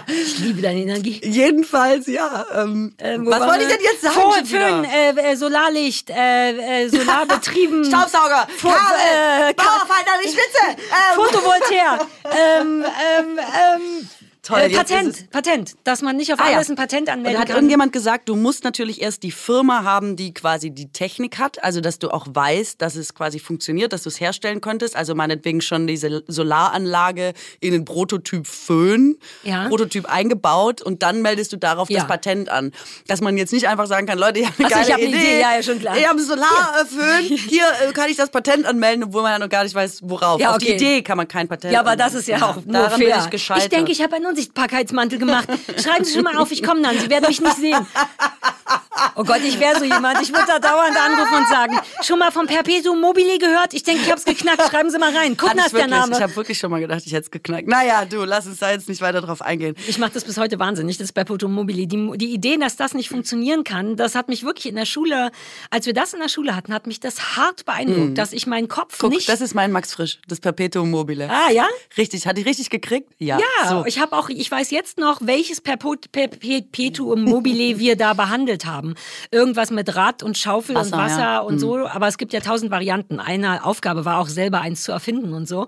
S2: Ich liebe deine Energie.
S3: jedenfalls, ja. Ähm,
S2: Ähm,
S3: was wollte ich denn jetzt sagen? Wieder?
S2: Föhn äh, äh, Solarlicht, äh, äh, solarbetrieben.
S3: Staubsauger,
S2: Fo-
S3: Kabel,
S2: äh,
S3: Bauerfalter, die Spitze. Ähm,
S2: Photovoltaik. ähm, ähm, ähm,
S3: Toll,
S2: äh, Patent, Patent, dass man nicht auf
S3: Ah, ja.
S2: alles ein Patent anmelden
S3: da hat
S2: kann.
S3: irgendjemand gesagt, du musst natürlich erst die Firma haben, die quasi die Technik hat, also dass du auch weißt, dass es quasi funktioniert, dass du es herstellen könntest. Also meinetwegen schon diese Solaranlage in den Prototyp Föhn,
S2: Ja.
S3: Prototyp eingebaut und dann meldest du darauf
S2: Ja.
S3: das Patent an. Dass man jetzt nicht einfach sagen kann, Leute, ich habe eine
S2: Ach so, ich
S3: geile
S2: hab eine
S3: Idee.
S2: Idee. Ja, ja, schon klar.
S3: Ich habe einen Solarföhn, hier äh, kann ich das Patent anmelden, obwohl man ja noch gar nicht weiß, worauf.
S2: Ja,
S3: Auf die
S2: okay.
S3: Idee kann man kein Patent
S2: Ja, aber das
S3: anmelden.
S2: ist ja auch nur
S3: daran
S2: fair.
S3: bin ich gescheitert.
S2: ich denke, ich habe einen Unsichtbarkeitsmantel gemacht. Schreiben Sie schon mal auf, ich komme dann. Sie werden mich nicht sehen. Oh Gott, ich wäre so jemand. Ich würde da dauernd anrufen und sagen, schon mal vom Perpetuum mobile gehört? Ich denke, ich habe es geknackt. Schreiben Sie mal rein. Kuttner ist der. Name.
S3: Ich habe wirklich schon mal gedacht, ich hätte es geknackt. Naja, du, lass uns da jetzt nicht weiter drauf eingehen.
S2: Ich mache das bis heute wahnsinnig, das Perpetuum mobile. Die, die Idee, dass das nicht funktionieren kann, das hat mich wirklich in der Schule, als wir das in der Schule hatten, hat mich das hart beeindruckt, dass ich meinen Kopf
S3: Mhm. Guck,
S2: nicht...
S3: das ist mein Max Frisch, das Perpetuum mobile.
S2: ah, ja?
S3: Richtig, hat die richtig gekriegt? Ja.
S2: Ja,
S3: So.
S2: ich habe auch, ich weiß jetzt noch, welches Perpetuum mobile wir da behandelt haben. Irgendwas mit Rad und Schaufel
S3: Wasser,
S2: und Wasser
S3: ja.
S2: und so. Aber es gibt ja tausend Varianten. Eine Aufgabe war auch selber eins zu erfinden und so.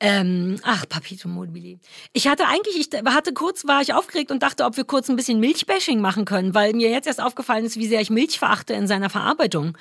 S2: Ähm, ach, Perpetuum mobile. Ich hatte eigentlich, ich hatte kurz, war ich aufgeregt und dachte, ob wir kurz ein bisschen Milchbashing machen können, weil mir jetzt erst aufgefallen ist, wie sehr ich Milch verachte in seiner Verarbeitung.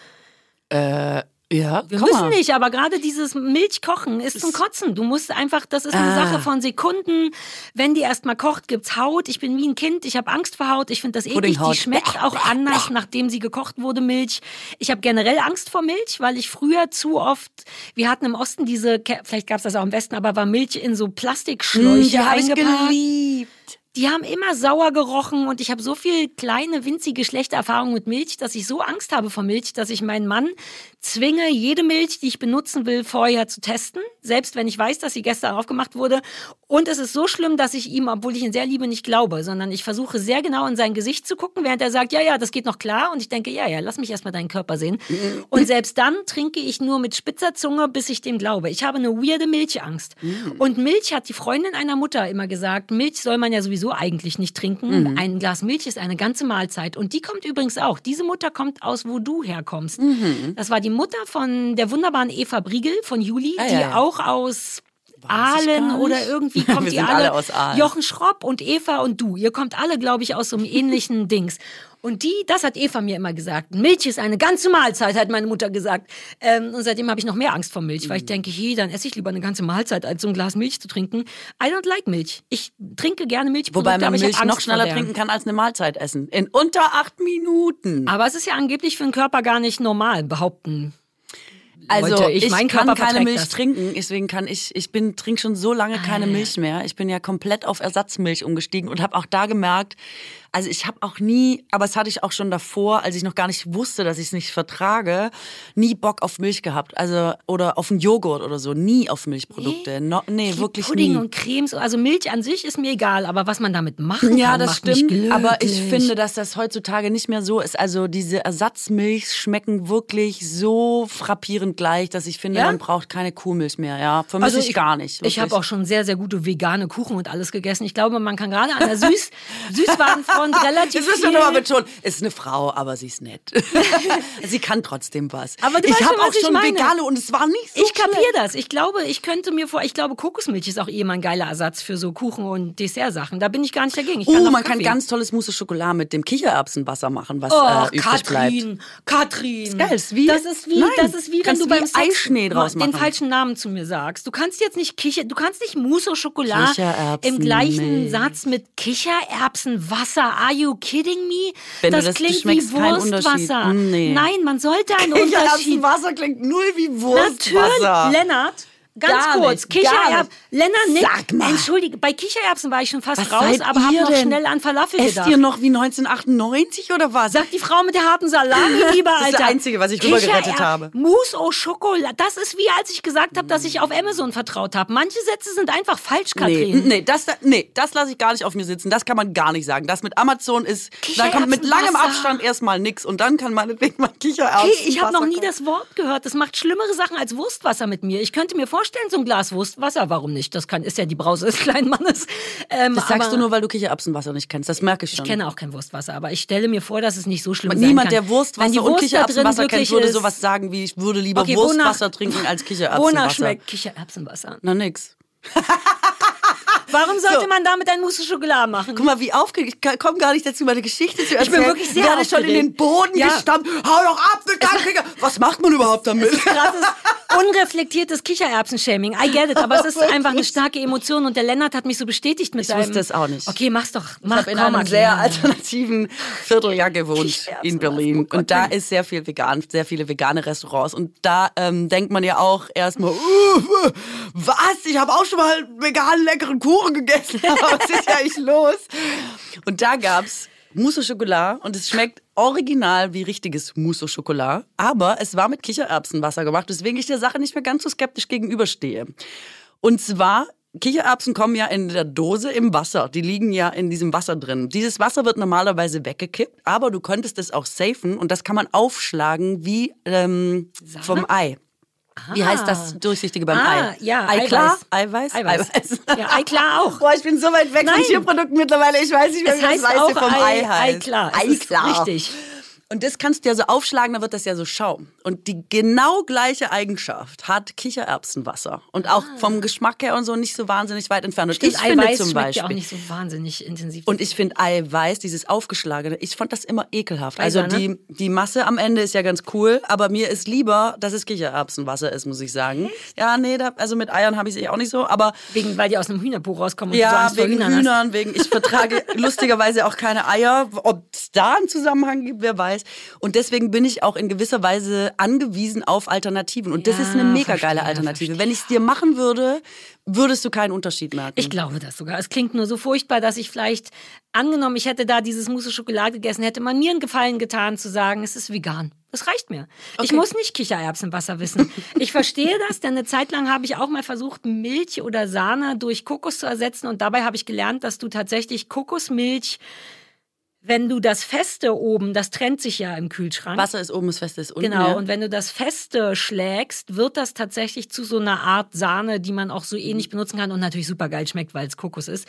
S3: Ja,
S2: Wir müssen
S3: mal.
S2: nicht, aber gerade dieses Milchkochen ist zum Kotzen. Du musst einfach, das ist eine
S3: Ah.
S2: Sache von Sekunden. Wenn die erstmal kocht, gibt's Haut. Ich bin wie ein Kind, ich habe Angst vor Haut. Ich finde das eklig. Die schmeckt auch anders, nachdem sie gekocht wurde, Milch. Ich habe generell Angst vor Milch, weil ich früher zu oft, wir hatten im Osten diese, vielleicht gab's das auch im Westen, aber war Milch in so Plastikschläuche
S3: ich
S2: eingepackt.
S3: geliebt.
S2: Die haben immer sauer gerochen und ich habe so viel kleine, winzige, schlechte Erfahrungen mit Milch, dass ich so Angst habe vor Milch, dass ich meinen Mann zwinge, jede Milch, die ich benutzen will, vorher zu testen. Selbst wenn ich weiß, dass sie gestern aufgemacht wurde. Und es ist so schlimm, dass ich ihm, obwohl ich ihn sehr liebe, nicht glaube, sondern ich versuche sehr genau in sein Gesicht zu gucken, während er sagt, ja, ja, das geht noch klar. Und ich denke, ja, ja, lass mich erstmal deinen Körper sehen. Und selbst dann trinke ich nur mit spitzer Zunge, bis ich dem glaube. Ich habe eine weirde Milchangst. Und Milch hat die Freundin einer Mutter immer gesagt, Milch soll man ja sowieso eigentlich nicht trinken. Ein Glas Milch ist eine ganze Mahlzeit. Und die kommt übrigens auch. Diese Mutter kommt aus, wo du herkommst. Das war die Mutter von der wunderbaren Eva Briegel von Juli,
S3: Ah,
S2: die
S3: ja, ja.
S2: auch aus Aalen oder irgendwie kommt ihr
S3: sind
S2: alle.
S3: alle aus Aalen.
S2: Jochen Schropp und Eva und du. Ihr kommt alle, glaube ich, aus so einem ähnlichen Dings. Und die, das hat Eva mir immer gesagt. Milch ist eine ganze Mahlzeit, hat meine Mutter gesagt. Ähm, und seitdem habe ich noch mehr Angst vor Milch, weil ich denke, hey, dann esse ich lieber eine ganze Mahlzeit, als so ein Glas Milch zu trinken. I don't like Milch. Ich trinke gerne Milchprodukte,
S3: Wobei man Milch noch schneller trinken kann als eine Mahlzeit essen. In unter acht Minuten.
S2: Aber es ist ja angeblich für den Körper gar nicht normal, behaupten.
S3: Also
S2: Leute, ich-
S3: ich,
S2: mein
S3: kann keine Milch
S2: das.
S3: trinken, deswegen kann ich, ich bin trinke schon so lange keine Milch mehr. Ich bin ja komplett auf Ersatzmilch umgestiegen und habe auch da gemerkt, also ich habe auch nie, aber das hatte ich auch schon davor, als ich noch gar nicht wusste, dass ich es nicht vertrage, nie Bock auf Milch gehabt. Also oder auf einen Joghurt oder so, nie auf Milchprodukte. No, nee, wirklich
S2: Pudding
S3: nie.
S2: und Cremes, also Milch an sich ist mir egal, aber was man damit machen
S3: Ja,
S2: kann,
S3: das
S2: macht mich
S3: stimmt. Aber ich finde, dass das heutzutage nicht mehr so ist. Also diese Ersatzmilch schmecken wirklich so frappierend gleich, dass ich finde,
S2: Ja?
S3: man braucht keine Kuhmilch mehr. Ja, vermisse ich, gar nicht.
S2: Also Ich habe
S3: wirklich.
S2: auch schon sehr, sehr gute vegane Kuchen und alles gegessen. Ich glaube, man kann gerade an der Süß Süßwarenfront relativ
S3: Jetzt müssen wir nochmal betonen, ist eine Frau, aber sie ist nett. sie kann trotzdem was.
S2: Aber du
S3: ich habe auch
S2: ich
S3: schon
S2: meine.
S3: vegane und es war nicht so
S2: Ich kapiere das. Ich glaube, ich könnte mir vor, ich glaube, Kokosmilch ist auch eh mal ein geiler Ersatz für so Kuchen und Dessertsachen. Da bin ich gar nicht dagegen. Ich kann
S3: Oh,
S2: auch
S3: man kann
S2: Kaffee.
S3: ganz tolles Mousse Schokolade mit dem Kichererbsenwasser machen, was
S2: Oh,
S3: äh, übrig bleibt.
S2: Katrin, Katrin.
S3: geil, ist wie-
S2: das ist wie,
S3: Nein,
S2: das ist wie wenn du beim Sex
S3: Eischnee draus
S2: den
S3: machen.
S2: falschen Namen zu mir sagst. Du kannst jetzt nicht Kicher, du kannst nicht Mousse
S3: Kichererbsen,
S2: im gleichen. Satz mit Kichererbsenwasser. Are you kidding me?
S3: Wenn du
S2: das
S3: das-
S2: klingt wie Wurstwasser.
S3: Unterschied. Nee.
S2: Nein, man sollte einen Unterschied.
S3: Kichererbsenwasser klingt null wie Wurstwasser.
S2: Natürlich, Lennart. Ganz
S3: Gar
S2: kurz, Kichererbsen. Lennart, Nick,
S3: Sag mal.
S2: entschuldige, bei Kichererbsen war ich schon fast
S3: Was
S2: raus, aber hab
S3: ihr
S2: noch schnell an Falafel
S3: Esst
S2: gedacht.
S3: ihr noch wie 1998 oder was?
S2: Sagt die Frau mit der harten Salami lieber, Alter.
S3: Das ist das Einzige, was ich rübergerettet
S2: Kicherer-
S3: habe.
S2: Mousse au Chocolat. Das ist wie als ich gesagt habe, dass ich auf Amazon vertraut habe. Manche Sätze sind einfach falsch,
S3: Nee,
S2: Katrin.
S3: nee, das, nee, das lasse ich gar nicht auf mir sitzen. Das kann man gar nicht sagen. Das mit Amazon ist, da kommt mit langem. Abstand erstmal nix und dann kann meinetwegen mal Kichererbsen.
S2: Okay, ich habe noch nie das Wort gehört. Das macht schlimmere Sachen als Wurstwasser mit mir. Ich könnte mir vorstellen, so ein Glas Wurstwasser, warum nicht? Das kann, ist ja die Brause des kleinen Mannes. Ähm,
S3: Das sagst du nur, weil du Kichererbsenwasser nicht kennst. Das merke ich schon.
S2: Ich kenne auch kein Wurstwasser, aber ich stelle mir vor, dass es nicht so schlimm sein
S3: Niemand, der Wurstwasser und
S2: Wurst drin
S3: Kichererbsenwasser kennt, würde
S2: ist-
S3: sowas sagen wie, ich würde lieber
S2: Okay,
S3: Wurstwasser
S2: wonach-
S3: trinken als Kichererbsenwasser.
S2: Wonach schmeckt Kichererbsenwasser?
S3: Na nix.
S2: Warum sollte
S3: So.
S2: man damit ein Mousse au Chocolat machen?
S3: Guck mal, wie aufgeregt. Ich komme gar nicht dazu, meine Geschichte zu erzählen.
S2: bin wirklich sehr
S3: werde schon in den Boden
S2: Ja.
S3: gestampft. Hau doch ab deinem Kicher. Was macht man überhaupt damit?
S2: krasses, unreflektiertes Kichererbsen-Shaming. I get it, aber es ist einfach eine starke Emotion und der Lennart hat mich so bestätigt mit
S3: Ich
S2: seinem...
S3: wusste es auch nicht.
S2: Okay, mach's doch.
S3: Ich
S2: Mach,
S3: habe in einem sehr alternativen Vierteljahr gewohnt in Berlin.
S2: Oh
S3: und da ist sehr viel vegan, sehr viele vegane Restaurants. Und da ähm, denkt man ja auch erstmal, uh, was? Ich habe auch schon mal veganen leckeren Kuchen gegessen. was ist ja eigentlich los? Und da gab's Mousse au Chocolat und es schmeckt original wie richtiges Mousse au Chocolat. Aber es war mit Kichererbsenwasser gemacht, weswegen ich der Sache nicht mehr ganz so skeptisch gegenüberstehe. Und zwar, Kichererbsen kommen ja in der Dose im Wasser. Die liegen ja in diesem Wasser drin. Dieses Wasser wird normalerweise weggekippt, aber du könntest es auch safen und das kann man aufschlagen wie ähm, vom Ei. Wie heißt das Durchsichtige beim
S2: Ah,
S3: Ei?
S2: ja,
S3: Ei klar?
S2: Eiweiß.
S3: Eiweiß?
S2: Eiweiß. Ja, Ei klar auch.
S3: Boah, ich bin so weit weg
S2: Nein.
S3: von Tierprodukten mittlerweile. Ich weiß nicht mehr,
S2: Es
S3: wie das Weiße vom Ei,
S2: Ei,
S3: heißt.
S2: Ei klar.
S3: Ei klar.
S2: richtig.
S3: Und das kannst du ja so aufschlagen, dann wird das ja so Schaum. Und die genau gleiche Eigenschaft hat Kichererbsenwasser. Und auch vom Geschmack her und so nicht so wahnsinnig weit entfernt. Und
S2: Stimmt,
S3: ich finde
S2: Eiweiß
S3: zum
S2: schmeckt
S3: Beispiel.
S2: ja auch nicht so wahnsinnig intensiv.
S3: Und ich finde Eiweiß, dieses aufgeschlagene, ich fand das immer ekelhaft. Also
S2: Eiser,
S3: die, die Masse am Ende ist ja ganz cool, aber mir ist lieber, dass es Kichererbsenwasser ist, muss ich sagen. Ja, nee, da, also mit Eiern habe ich es eh auch nicht so, aber
S2: wegen, weil die aus einem Hühnerpo rauskommen und du
S3: ja,
S2: vor
S3: wegen
S2: Hühnern.
S3: Hühnern, wegen ich vertrage lustigerweise auch keine Eier. Ob es da einen Zusammenhang gibt, wer weiß. Und deswegen bin ich auch in gewisser Weise angewiesen auf Alternativen. Und das
S2: Ja,
S3: ist eine mega
S2: verstehe,
S3: geile Alternative.
S2: verstehe.
S3: Wenn ich es dir machen würde, würdest du keinen Unterschied merken.
S2: Ich glaube das sogar. Es klingt nur so furchtbar, dass ich vielleicht, angenommen, ich hätte da dieses Mousse Schokolade gegessen, hätte man mir einen Gefallen getan, zu sagen, es ist vegan. Das reicht mir. Ich
S3: Okay.
S2: muss nicht Kichererbsenwasser wissen. Ich verstehe das, denn eine Zeit lang habe ich auch mal versucht, Milch oder Sahne durch Kokos zu ersetzen. Und dabei habe ich gelernt, dass du tatsächlich Kokosmilch, wenn du das Feste oben, das trennt sich ja im Kühlschrank.
S3: Wasser ist oben, das Feste ist unten.
S2: Genau,
S3: ja.
S2: und wenn du das Feste schlägst, wird das tatsächlich zu so einer Art Sahne, die man auch so ähnlich benutzen kann und natürlich super geil schmeckt, weil es Kokos ist.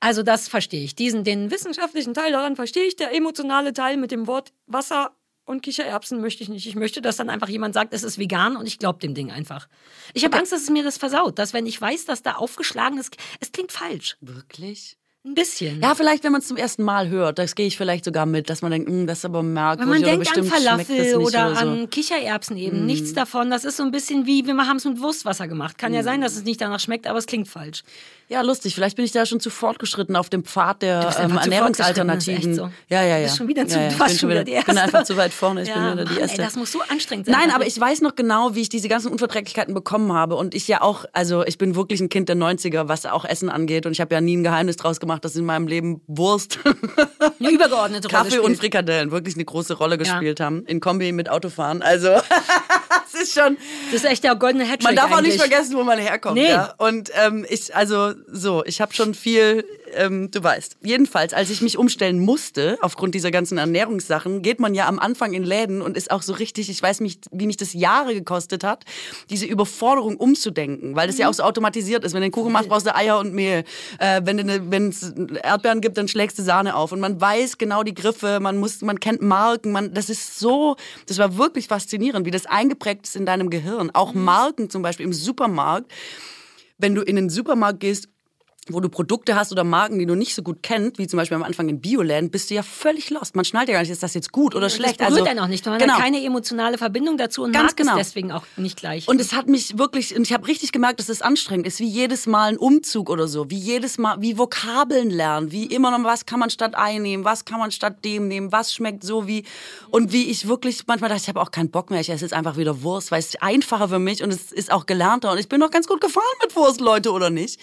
S2: Also das verstehe ich. Diesen, den wissenschaftlichen Teil daran verstehe ich. Der emotionale Teil mit dem Wort Wasser und Kichererbsen möchte ich nicht. Ich möchte, dass dann einfach jemand sagt, es ist vegan und ich glaube dem Ding einfach. Ich habe Angst, dass es mir das versaut, dass wenn ich weiß, dass da aufgeschlagen ist, es klingt falsch.
S3: Wirklich?
S2: Ein bisschen.
S3: Ja, vielleicht, wenn man es zum ersten Mal hört, das gehe ich vielleicht sogar mit, dass man denkt, "Hm, das ist aber
S2: Wenn
S3: merkwürdig
S2: man
S3: oder
S2: denkt an
S3: bestimmt das
S2: Falafel oder
S3: oder so.
S2: an Kichererbsen eben, nichts davon. Das ist so ein bisschen wie, wir haben es mit Wurstwasser gemacht. Kann ja sein, dass es nicht danach schmeckt, aber es klingt falsch.
S3: Ja, lustig. Vielleicht bin ich da schon zu fortgeschritten auf dem Pfad der ähm, Ernährungsalternativen.
S2: so.
S3: Ja, ja, ja.
S2: Schon wieder zu-
S3: ja, ja. Ich bin
S2: schon wieder die
S3: Ich bin
S2: Erste.
S3: einfach zu weit vorne. Ich
S2: Ja,
S3: bin wieder die Erste.
S2: Ey, das muss so anstrengend sein.
S3: Nein, aber ich weiß noch genau, wie ich diese ganzen Unverträglichkeiten bekommen habe. Und ich ja auch, also ich bin wirklich ein Kind der 90er, was auch Essen angeht. Und ich habe ja nie ein Geheimnis draus gemacht, dass in meinem Leben Wurst,
S2: eine übergeordnete Rolle
S3: Kaffee und
S2: spielt.
S3: Frikadellen wirklich eine große Rolle gespielt haben. In Kombi mit Autofahren. Also, es ist schon,
S2: Das ist echt der goldene Hattrick
S3: man darf auch
S2: eigentlich.
S3: nicht vergessen, wo man herkommt.
S2: Nee.
S3: Ja? Und ähm, ich, also so, ich habe schon viel ähm, du weißt. Jedenfalls, als ich mich umstellen musste, aufgrund dieser ganzen Ernährungssachen, geht man ja am Anfang in Läden und ist auch so richtig, ich weiß nicht, wie mich das Jahre gekostet hat, diese Überforderung umzudenken, weil das ja auch so automatisiert ist. Wenn du einen Kuchen machst, brauchst du Eier und Mehl. Äh, wenn es Erdbeeren gibt, dann schlägst du Sahne auf. Und man weiß genau die Griffe, man muss, man kennt Marken, man, das ist so, das war wirklich faszinierend, wie das eingeprägt ist in deinem Gehirn. Auch mhm. Marken zum Beispiel im Supermarkt. Wenn du in den Supermarkt gehst wo du Produkte hast oder Marken, die du nicht so gut kennst, wie zum Beispiel am Anfang in Bioland, bist du ja völlig lost. Man schnallt ja gar nicht, ist das jetzt gut oder schlecht.
S2: Das berührt also, einen auch nicht. Man genau. hat keine emotionale Verbindung dazu und Ganz mag genau. es deswegen auch nicht gleich.
S3: Und es hat mich wirklich, und ich habe richtig gemerkt, dass es anstrengend ist, wie jedes Mal ein Umzug oder so, wie jedes Mal, wie Vokabeln lernen, wie immer noch, was kann man statt einnehmen, was kann man statt dem nehmen, was schmeckt so wie, und wie ich wirklich manchmal dachte, ich habe auch keinen Bock mehr, ich esse jetzt einfach wieder Wurst, weil es einfacher für mich und es ist auch gelernter und ich bin noch ganz gut gefahren mit Wurst, Leute, oder nicht?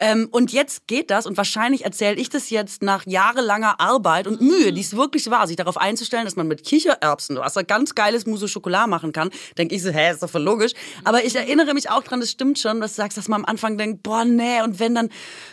S3: Ähm, und jetzt geht das und wahrscheinlich erzähle ich das jetzt nach jahrelanger Arbeit und Mühe, die es wirklich war, sich darauf einzustellen, dass man mit Kichererbsen was ein ganz geiles Mousse Schokolade machen kann. Denke ich so, hä, ist doch voll logisch. Aber ich erinnere mich auch dran, das stimmt schon, dass du sagst, dass man am Anfang denkt, boah, nee, und wenn dann,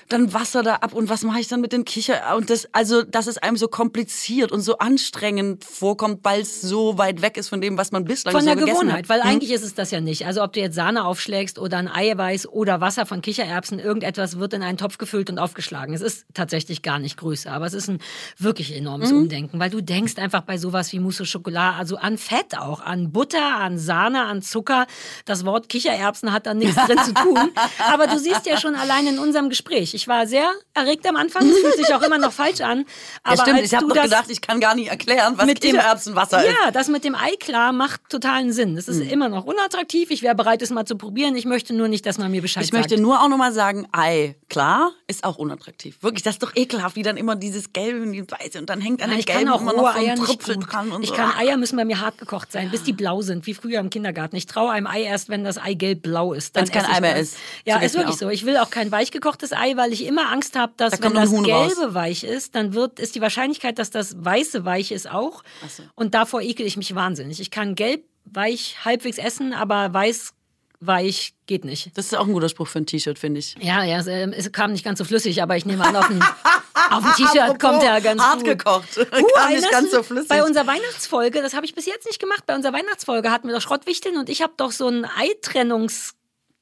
S3: dann Wasser da ab und was mache ich dann mit den Kicher? Und das, also, dass es einem so kompliziert und so anstrengend vorkommt, weil es so weit weg ist von dem, was man bislang
S2: von
S3: so
S2: der Gewohnheit, hat. weil hm? eigentlich ist es das ja nicht. Also ob du jetzt Sahne aufschlägst oder ein Eiweiß oder Wasser von Kichererbsen, irgendetwas wird in einen Topf gefüllt und aufgeschlagen. Es ist tatsächlich gar nicht größer, aber es ist ein wirklich enormes mhm. Umdenken, weil du denkst einfach bei sowas wie Mousse Schokolade, also an Fett auch, an Butter, an Sahne, an Zucker. Das Wort Kichererbsen hat da nichts drin zu tun. Aber du siehst ja schon allein in unserem Gespräch. Ich war sehr erregt am Anfang, es fühlt sich auch immer noch falsch an.
S3: Aber ja, stimmt, ich habe noch gedacht, ich kann gar nicht erklären, was mit Kichererbsenwasser
S2: dem, ist. Ja, das mit dem Ei klar macht totalen Sinn. Es ist mhm. immer noch unattraktiv. Ich wäre bereit, es mal zu probieren. Ich möchte nur nicht, dass man mir Bescheid
S3: ich sagt. Ich möchte nur auch noch mal sagen, Ei, klar klar, ist auch unattraktiv. Wirklich, das ist doch ekelhaft, wie dann immer dieses Gelbe und die Weiße und dann hängt an dem Gelben
S2: auch
S3: immer
S2: noch so ein Trüpfel dran und
S3: Ich
S2: so. kann Eier müssen bei mir hart gekocht sein, bis die blau sind, wie früher im Kindergarten. Ich traue einem Ei erst, wenn das Ei gelb-blau ist.
S3: Wenn es kein Ei mehr ist.
S2: Ja, ist wirklich so. Ich will auch kein weich gekochtes Ei, weil ich immer Angst habe, dass da wenn das Gelbe raus. weich ist, dann wird, ist die Wahrscheinlichkeit, dass das Weiße weich ist auch. So. Und davor ekel ich mich wahnsinnig. Ich kann gelb weich halbwegs essen, aber weiß weich geht nicht.
S3: Das ist auch ein guter Spruch für ein T-Shirt, finde ich.
S2: Ja, ja, es, äh, es, kam nicht ganz so flüssig, aber ich nehme an, auf ein, ein T-Shirt kommt er ganz
S3: hart
S2: gut.
S3: gekocht. Uh, kam nicht ganz so flüssig.
S2: Bei unserer Weihnachtsfolge, das habe ich bis jetzt nicht gemacht, bei unserer Weihnachtsfolge hatten wir doch Schrottwichteln und ich habe doch so ein Eitrennungs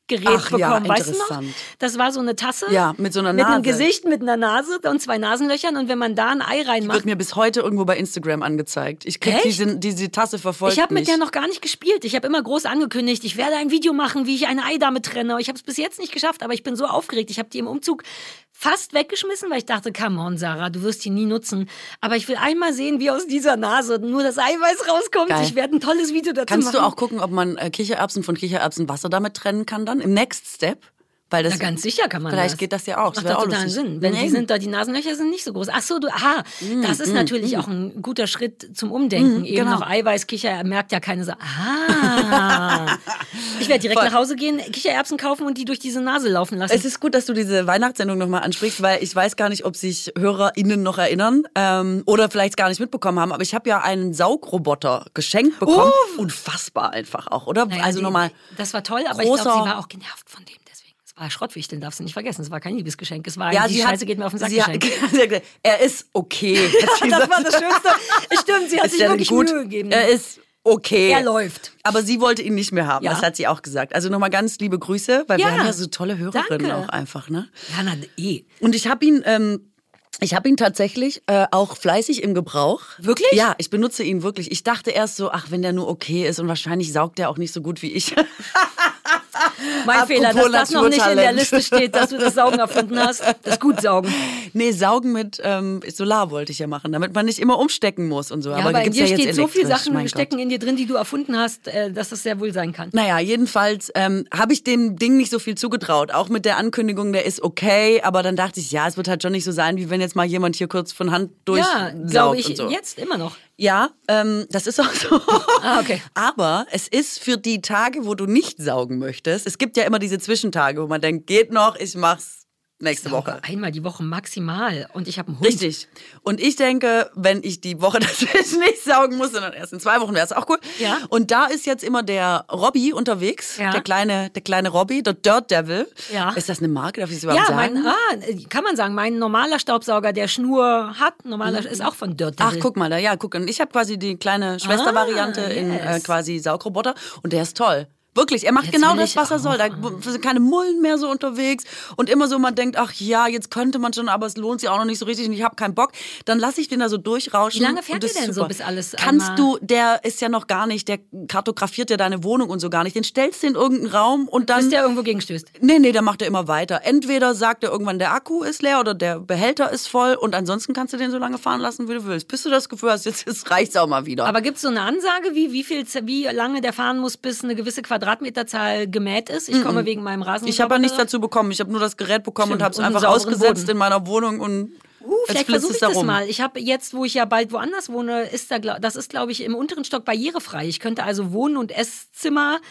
S2: Gerät Ach, bekommen, ja, weißt du noch? Das war so eine Tasse.
S3: Ja, mit so einer
S2: Nase. Mit einem Gesicht, mit einer Nase und zwei Nasenlöchern. Und wenn man da ein Ei reinmacht.
S3: Wird mir bis heute irgendwo bei Instagram angezeigt. Ich krieg diese, diese Tasse verfolgt.
S2: Ich habe mit der noch gar nicht gespielt. Ich habe immer groß angekündigt, ich werde ein Video machen, wie ich ein Ei damit trenne. Ich habe es bis jetzt nicht geschafft, aber ich bin so aufgeregt. Ich habe die im Umzug fast weggeschmissen, weil ich dachte, come on, Sarah, du wirst die nie nutzen. Aber ich will einmal sehen, wie aus dieser Nase nur das Eiweiß rauskommt. Geil. Ich werde ein tolles Video dazu
S3: Kannst
S2: machen.
S3: Kannst du auch gucken, ob man äh, Kichererbsen von Kichererbsenwasser damit trennen kann dann? Im Next Step?
S2: Weil das, ja, ganz sicher kann man
S3: Vielleicht
S2: das.
S3: geht das ja auch.
S2: Das macht doch total Sinn. Wenn die sind da, die Nasenlöcher sind nicht so groß. Ach so, du, aha, mm, das ist mm, natürlich mm. auch ein guter Schritt zum Umdenken. Mm, Eben genau. noch Eiweiß, Kicher, merkt ja keine Sache. Ah. ich werde direkt Voll. nach Hause gehen, Kichererbsen kaufen und die durch diese Nase laufen lassen.
S3: Es ist gut, dass du diese Weihnachtssendung nochmal ansprichst, weil ich weiß gar nicht, ob sich HörerInnen noch erinnern ähm, oder vielleicht gar nicht mitbekommen haben. Aber ich habe ja einen Saugroboter geschenkt bekommen. Uh. Unfassbar einfach auch, oder?
S2: Naja, also nochmal. Das war toll, aber ich glaube, sie war auch genervt von dem. Ah, Schrottwichteln darfst du nicht vergessen. Es war kein Liebesgeschenk. Es war ja, die Scheiße hat, geht mir auf den Sack
S3: sie hat, Er ist okay.
S2: das war das Schönste. Stimmt, sie hat ist sich wirklich gut. Mühe gegeben.
S3: Er ist okay.
S2: Er läuft.
S3: Aber sie wollte ihn nicht mehr haben. Ja. Das hat sie auch gesagt. Also nochmal ganz liebe Grüße, weil ja, wir haben ja so tolle Hörerinnen danke. auch einfach. Ne?
S2: Ja, na eh.
S3: Und ich habe ihn... Ähm, ich habe ihn tatsächlich äh, auch fleißig im Gebrauch.
S2: Wirklich?
S3: Ja, ich benutze ihn wirklich. Ich dachte erst so, ach, wenn der nur okay ist und wahrscheinlich saugt der auch nicht so gut wie ich.
S2: Mein Apropos Fehler, dass das noch nicht in der Liste steht, dass du das Saugen erfunden hast. Das Gutsaugen.
S3: Nee, Saugen mit ähm, Solar wollte ich ja machen, damit man nicht immer umstecken muss und so.
S2: Ja, aber, aber in dir ja steht so viele Sachen stecken in dir drin, die du erfunden hast, äh, dass das sehr wohl sein kann.
S3: Naja, jedenfalls ähm, habe ich dem Ding nicht so viel zugetraut. Auch mit der Ankündigung, der ist okay, aber dann dachte ich, ja, es wird halt schon nicht so sein, wie wenn jetzt mal jemand hier kurz von Hand durch. Ja, glaube
S2: ich,
S3: so.
S2: jetzt immer noch.
S3: Ja, ähm, das ist auch so.
S2: Ah, okay.
S3: Aber es ist für die Tage, wo du nicht saugen möchtest. Es gibt ja immer diese Zwischentage, wo man denkt, geht noch, ich mach's nächste Woche.
S2: Einmal die Woche maximal. Und ich habe einen Hund.
S3: Richtig. Und ich denke, wenn ich die Woche dazwischen nicht saugen muss, sondern erst in zwei Wochen, wäre es auch cool.
S2: Ja.
S3: Und da ist jetzt immer der Robby unterwegs,
S2: Ja.
S3: der kleine, der kleine Robby, der Dirt Devil.
S2: Ja.
S3: Ist das eine Marke? Darf ich es überhaupt
S2: Ja,
S3: sagen?
S2: mein, ah, kann man sagen, mein normaler Staubsauger, der Schnur hat, normaler ist auch von Dirt
S3: Ach,
S2: Devil.
S3: guck mal, da, ja, guck. Und ich habe quasi die kleine Schwestervariante
S2: Ah,
S3: in äh,
S2: yes.
S3: quasi Saugroboter und der ist toll. Wirklich, er macht
S2: Jetzt
S3: genau das, was er soll. Da sind keine Mullen mehr so unterwegs und immer so, man denkt, ach ja, jetzt könnte man schon, aber es lohnt sich auch noch nicht so richtig und ich habe keinen Bock. Dann lasse ich den da so durchrauschen.
S2: Wie lange fährt
S3: ist
S2: denn so,
S3: super.
S2: bis alles
S3: Kannst du, der ist ja noch gar nicht, der kartografiert ja deine Wohnung und so gar nicht. Den stellst du in irgendeinen Raum und dann
S2: Bis der irgendwo gegenstößt.
S3: Nee, nee, der macht er immer weiter. Entweder sagt er irgendwann, der Akku ist leer oder der Behälter ist voll und ansonsten kannst du den so lange fahren lassen, wie du willst. Bis du das Gefühl hast, jetzt, jetzt reicht's auch mal wieder.
S2: Aber gibt es so eine Ansage, wie, wie, viel, wie lange der fahren muss, bis eine gewisse Quadratmeterzahl gemäht ist? Ich komme wegen meinem Rasen.
S3: ich habe ja nichts dazu bekommen. Ich habe nur das Gerät bekommen
S2: Stimmt,
S3: und habe es einfach ausgesetzt
S2: Boden.
S3: in meiner Wohnung und
S2: Uh, vielleicht
S3: flitzt
S2: versuche ich
S3: da
S2: das
S3: rum.
S2: mal. Ich habe jetzt, wo ich ja bald woanders wohne, ist da, das ist, glaube ich, im unteren Stock barrierefrei. Ich könnte also Wohn- und Esszimmer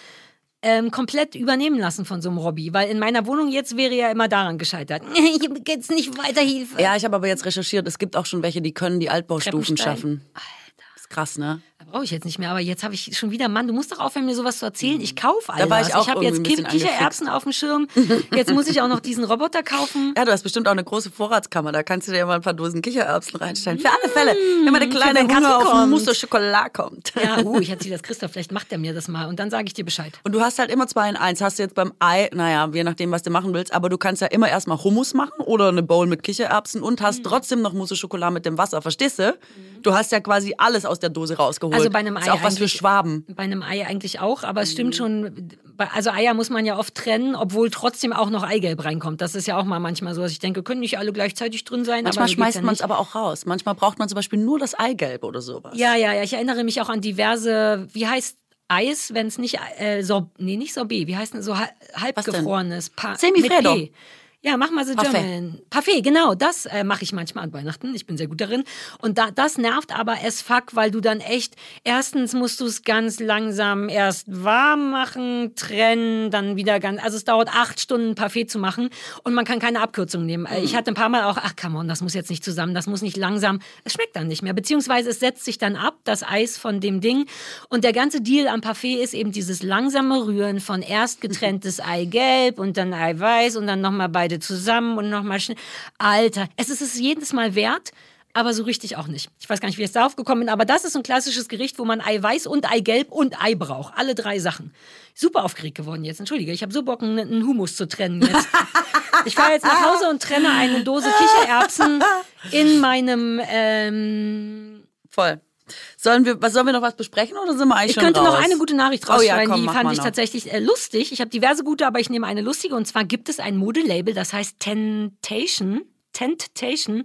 S2: ähm, komplett übernehmen lassen von so einem Robby. Weil in meiner Wohnung jetzt wäre ja immer daran gescheitert. Ich habe jetzt nicht weiter Hilfe.
S3: Ja, ich habe aber jetzt recherchiert, es gibt auch schon welche, die können die Altbaustufen schaffen. Ist krass, ne?
S2: Brauche ich jetzt nicht mehr, aber jetzt habe ich schon wieder, Mann, du musst doch aufhören, mir sowas zu erzählen. Ich kaufe alles.
S3: Da war ich auch
S2: habe jetzt Kichererbsen auf dem Schirm. Jetzt muss ich auch noch diesen Roboter kaufen.
S3: Ja, du hast bestimmt auch eine große Vorratskammer. Da kannst du dir mal ein paar Dosen Kichererbsen reinstellen. Für alle Fälle. Wenn mal der kleine Hunger auf
S2: kommt.
S3: Mousse au Chocolat kommt.
S2: Ja, uh, ich erzähle das Christoph, vielleicht macht er mir das mal und dann sage ich dir Bescheid.
S3: Und du hast halt immer zwei in eins. Hast du jetzt beim Ei, naja, je nachdem, was du machen willst, aber du kannst ja immer erstmal Hummus machen oder eine Bowl mit Kichererbsen und hast
S2: Mhm.
S3: trotzdem noch Mousse au Chocolat mit dem Wasser. Verstehst du? Du hast ja quasi alles aus der Dose rausgeholt.
S2: Also bei einem
S3: Ist
S2: Ei
S3: auch was für
S2: eigentlich-
S3: Schwaben.
S2: Bei einem Ei eigentlich auch, aber es stimmt schon, also Eier muss man ja oft trennen, obwohl trotzdem auch noch Eigelb reinkommt. Das ist ja auch mal manchmal so, dass ich denke, können nicht alle gleichzeitig drin sein.
S3: Manchmal schmeißt
S2: ja
S3: man es aber auch raus. Manchmal braucht man zum Beispiel nur das Eigelb oder sowas.
S2: Ja, ja, ja. Ich erinnere mich auch an diverse, wie heißt Eis, wenn es nicht, äh, Sor nee, nicht Sorbet, wie heißt denn so hal- halbgefrorenes? Mit P. Ja, mach mal so
S3: Parfait.
S2: German. Parfait, genau, das äh, mache ich manchmal an Weihnachten. Ich bin sehr gut darin. Und da, das nervt aber as fuck, weil du dann echt, erstens musst du es ganz langsam erst warm machen, trennen, dann wieder ganz, also es dauert acht Stunden Parfait zu machen und man kann keine Abkürzung nehmen. Äh, Ich hatte ein paar Mal auch, ach come on, das muss jetzt nicht zusammen, das muss nicht langsam, es schmeckt dann nicht mehr. Beziehungsweise es setzt sich dann ab, das Eis von dem Ding. Und der ganze Deal am Parfait ist eben dieses langsame Rühren von erst getrenntes Eigelb und dann Eiweiß und dann nochmal beide zusammen und nochmal schnell. Alter, es ist es jedes Mal wert. Aber so richtig auch nicht. Ich weiß gar nicht, wie ich darauf gekommen bin, aber das ist ein klassisches Gericht, wo man Eiweiß und Eigelb und Ei braucht. Alle drei Sachen. Super aufgeregt geworden jetzt. Entschuldige, ich habe so Bock, einen, Hummus zu trennen jetzt. Ich fahre jetzt nach Hause und trenne eine Dose Kichererbsen in meinem. Ähm,
S3: Voll. Sollen wir, was, sollen wir noch was besprechen oder sind wir eigentlich
S2: ich
S3: schon
S2: könnte
S3: raus?
S2: noch eine gute Nachricht
S3: Oh ja,
S2: rausschreiben,
S3: komm,
S2: die fand ich
S3: noch.
S2: tatsächlich äh, lustig. Ich habe diverse gute, aber ich nehme eine lustige. Und zwar gibt es ein Modelabel, das heißt Tentation. Tentation.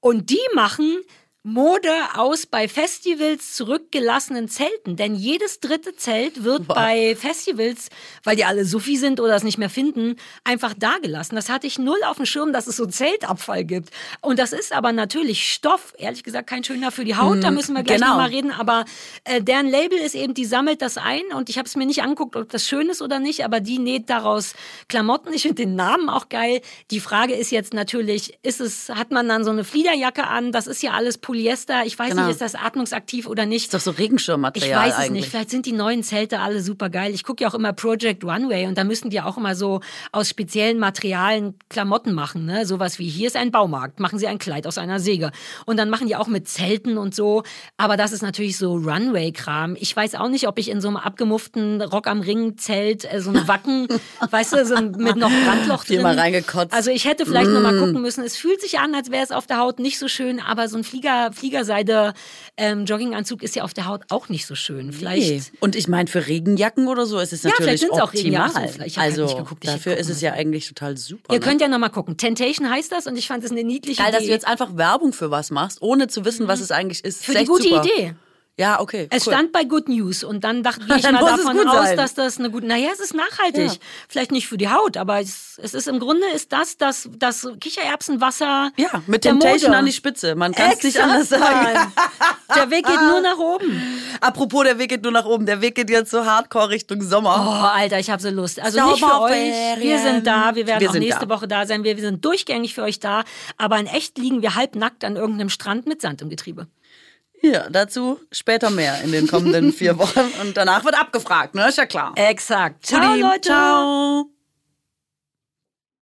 S2: Und die machen Mode aus bei Festivals zurückgelassenen Zelten. Denn jedes dritte Zelt wird bei Festivals, weil die alle Suffi sind oder es nicht mehr finden, einfach dagelassen. Das hatte ich null auf dem Schirm, dass es so Zeltabfall gibt. Und das ist aber natürlich Stoff, ehrlich gesagt kein schöner für die Haut, da müssen wir gleich
S3: genau.
S2: noch mal reden. Aber äh, deren Label ist eben, die sammelt das ein und ich habe es mir nicht angeguckt, ob das schön ist oder nicht, aber die näht daraus Klamotten. Ich finde den Namen auch geil. Die Frage ist jetzt natürlich, ist es, hat man dann so eine Fliederjacke an? Das ist ja alles Polyester. Ich weiß
S3: Genau.
S2: nicht, ist das atmungsaktiv oder nicht?
S3: ist doch so Regenschirmmaterial
S2: Ich weiß es
S3: eigentlich.
S2: nicht. Vielleicht sind die neuen Zelte alle super geil. Ich gucke ja auch immer Project Runway und da müssen die auch immer so aus speziellen Materialien Klamotten machen. Ne? Sowas wie hier ist ein Baumarkt, machen sie ein Kleid aus einer Säge. Und dann machen die auch mit Zelten und so. Aber das ist natürlich so Runway-Kram. Ich weiß auch nicht, ob ich in so einem abgemufften Rock am Ring-Zelt äh, so ein Wacken, weißt du, so ein, mit noch Brandloch drin.
S3: Viermal reingekotzt.
S2: Also ich hätte vielleicht
S3: Mm.
S2: mal gucken müssen. Es fühlt sich an, als wäre es auf der Haut nicht so schön, aber so ein Flieger, Fliegerseide ähm, Jogginganzug ist ja auf der Haut auch nicht so schön. Vielleicht.
S3: Nee. Und ich meine, für Regenjacken oder so ist es
S2: Ja,
S3: natürlich
S2: vielleicht sind's auch
S3: optimal.
S2: Regenjacken. Ich hab halt
S3: also
S2: nicht geguckt, ich
S3: dafür ist es ja eigentlich total super.
S2: Ihr
S3: ne?
S2: könnt ja noch mal gucken. Temptation heißt das und ich fand es eine niedliche
S3: Geil, dass
S2: Idee.
S3: du jetzt einfach Werbung für was machst, ohne zu wissen, was es eigentlich ist.
S2: Für die gute
S3: super.
S2: Idee.
S3: Ja, okay.
S2: Es
S3: cool.
S2: stand bei Good News und dann dachte ich mal davon aus,
S3: sein.
S2: dass das eine gute. Naja, es ist nachhaltig.
S3: Ja.
S2: Vielleicht nicht für die Haut, aber es, es ist im Grunde ist das das, das Kichererbsenwasser.
S3: Ja, mit dem
S2: Motor.
S3: an die Spitze. Man kann es nicht anders sagen.
S2: der Weg geht nur nach oben.
S3: Apropos, der Weg geht nur nach oben. Der Weg geht jetzt so hardcore Richtung Sommer.
S2: Oh, Alter, ich habe so Lust. Also Sommer nicht für euch. Wir sind da. Wir werden
S3: wir
S2: auch nächste
S3: da.
S2: Woche da sein. Wir, wir sind durchgängig für euch da. Aber in echt liegen wir halbnackt an irgendeinem Strand mit Sand im Getriebe.
S3: Ja, dazu später mehr in den kommenden vier Wochen. Und danach wird abgefragt, ne? Ist ja klar.
S2: Exakt. Ciao, Leute.
S3: Ciao.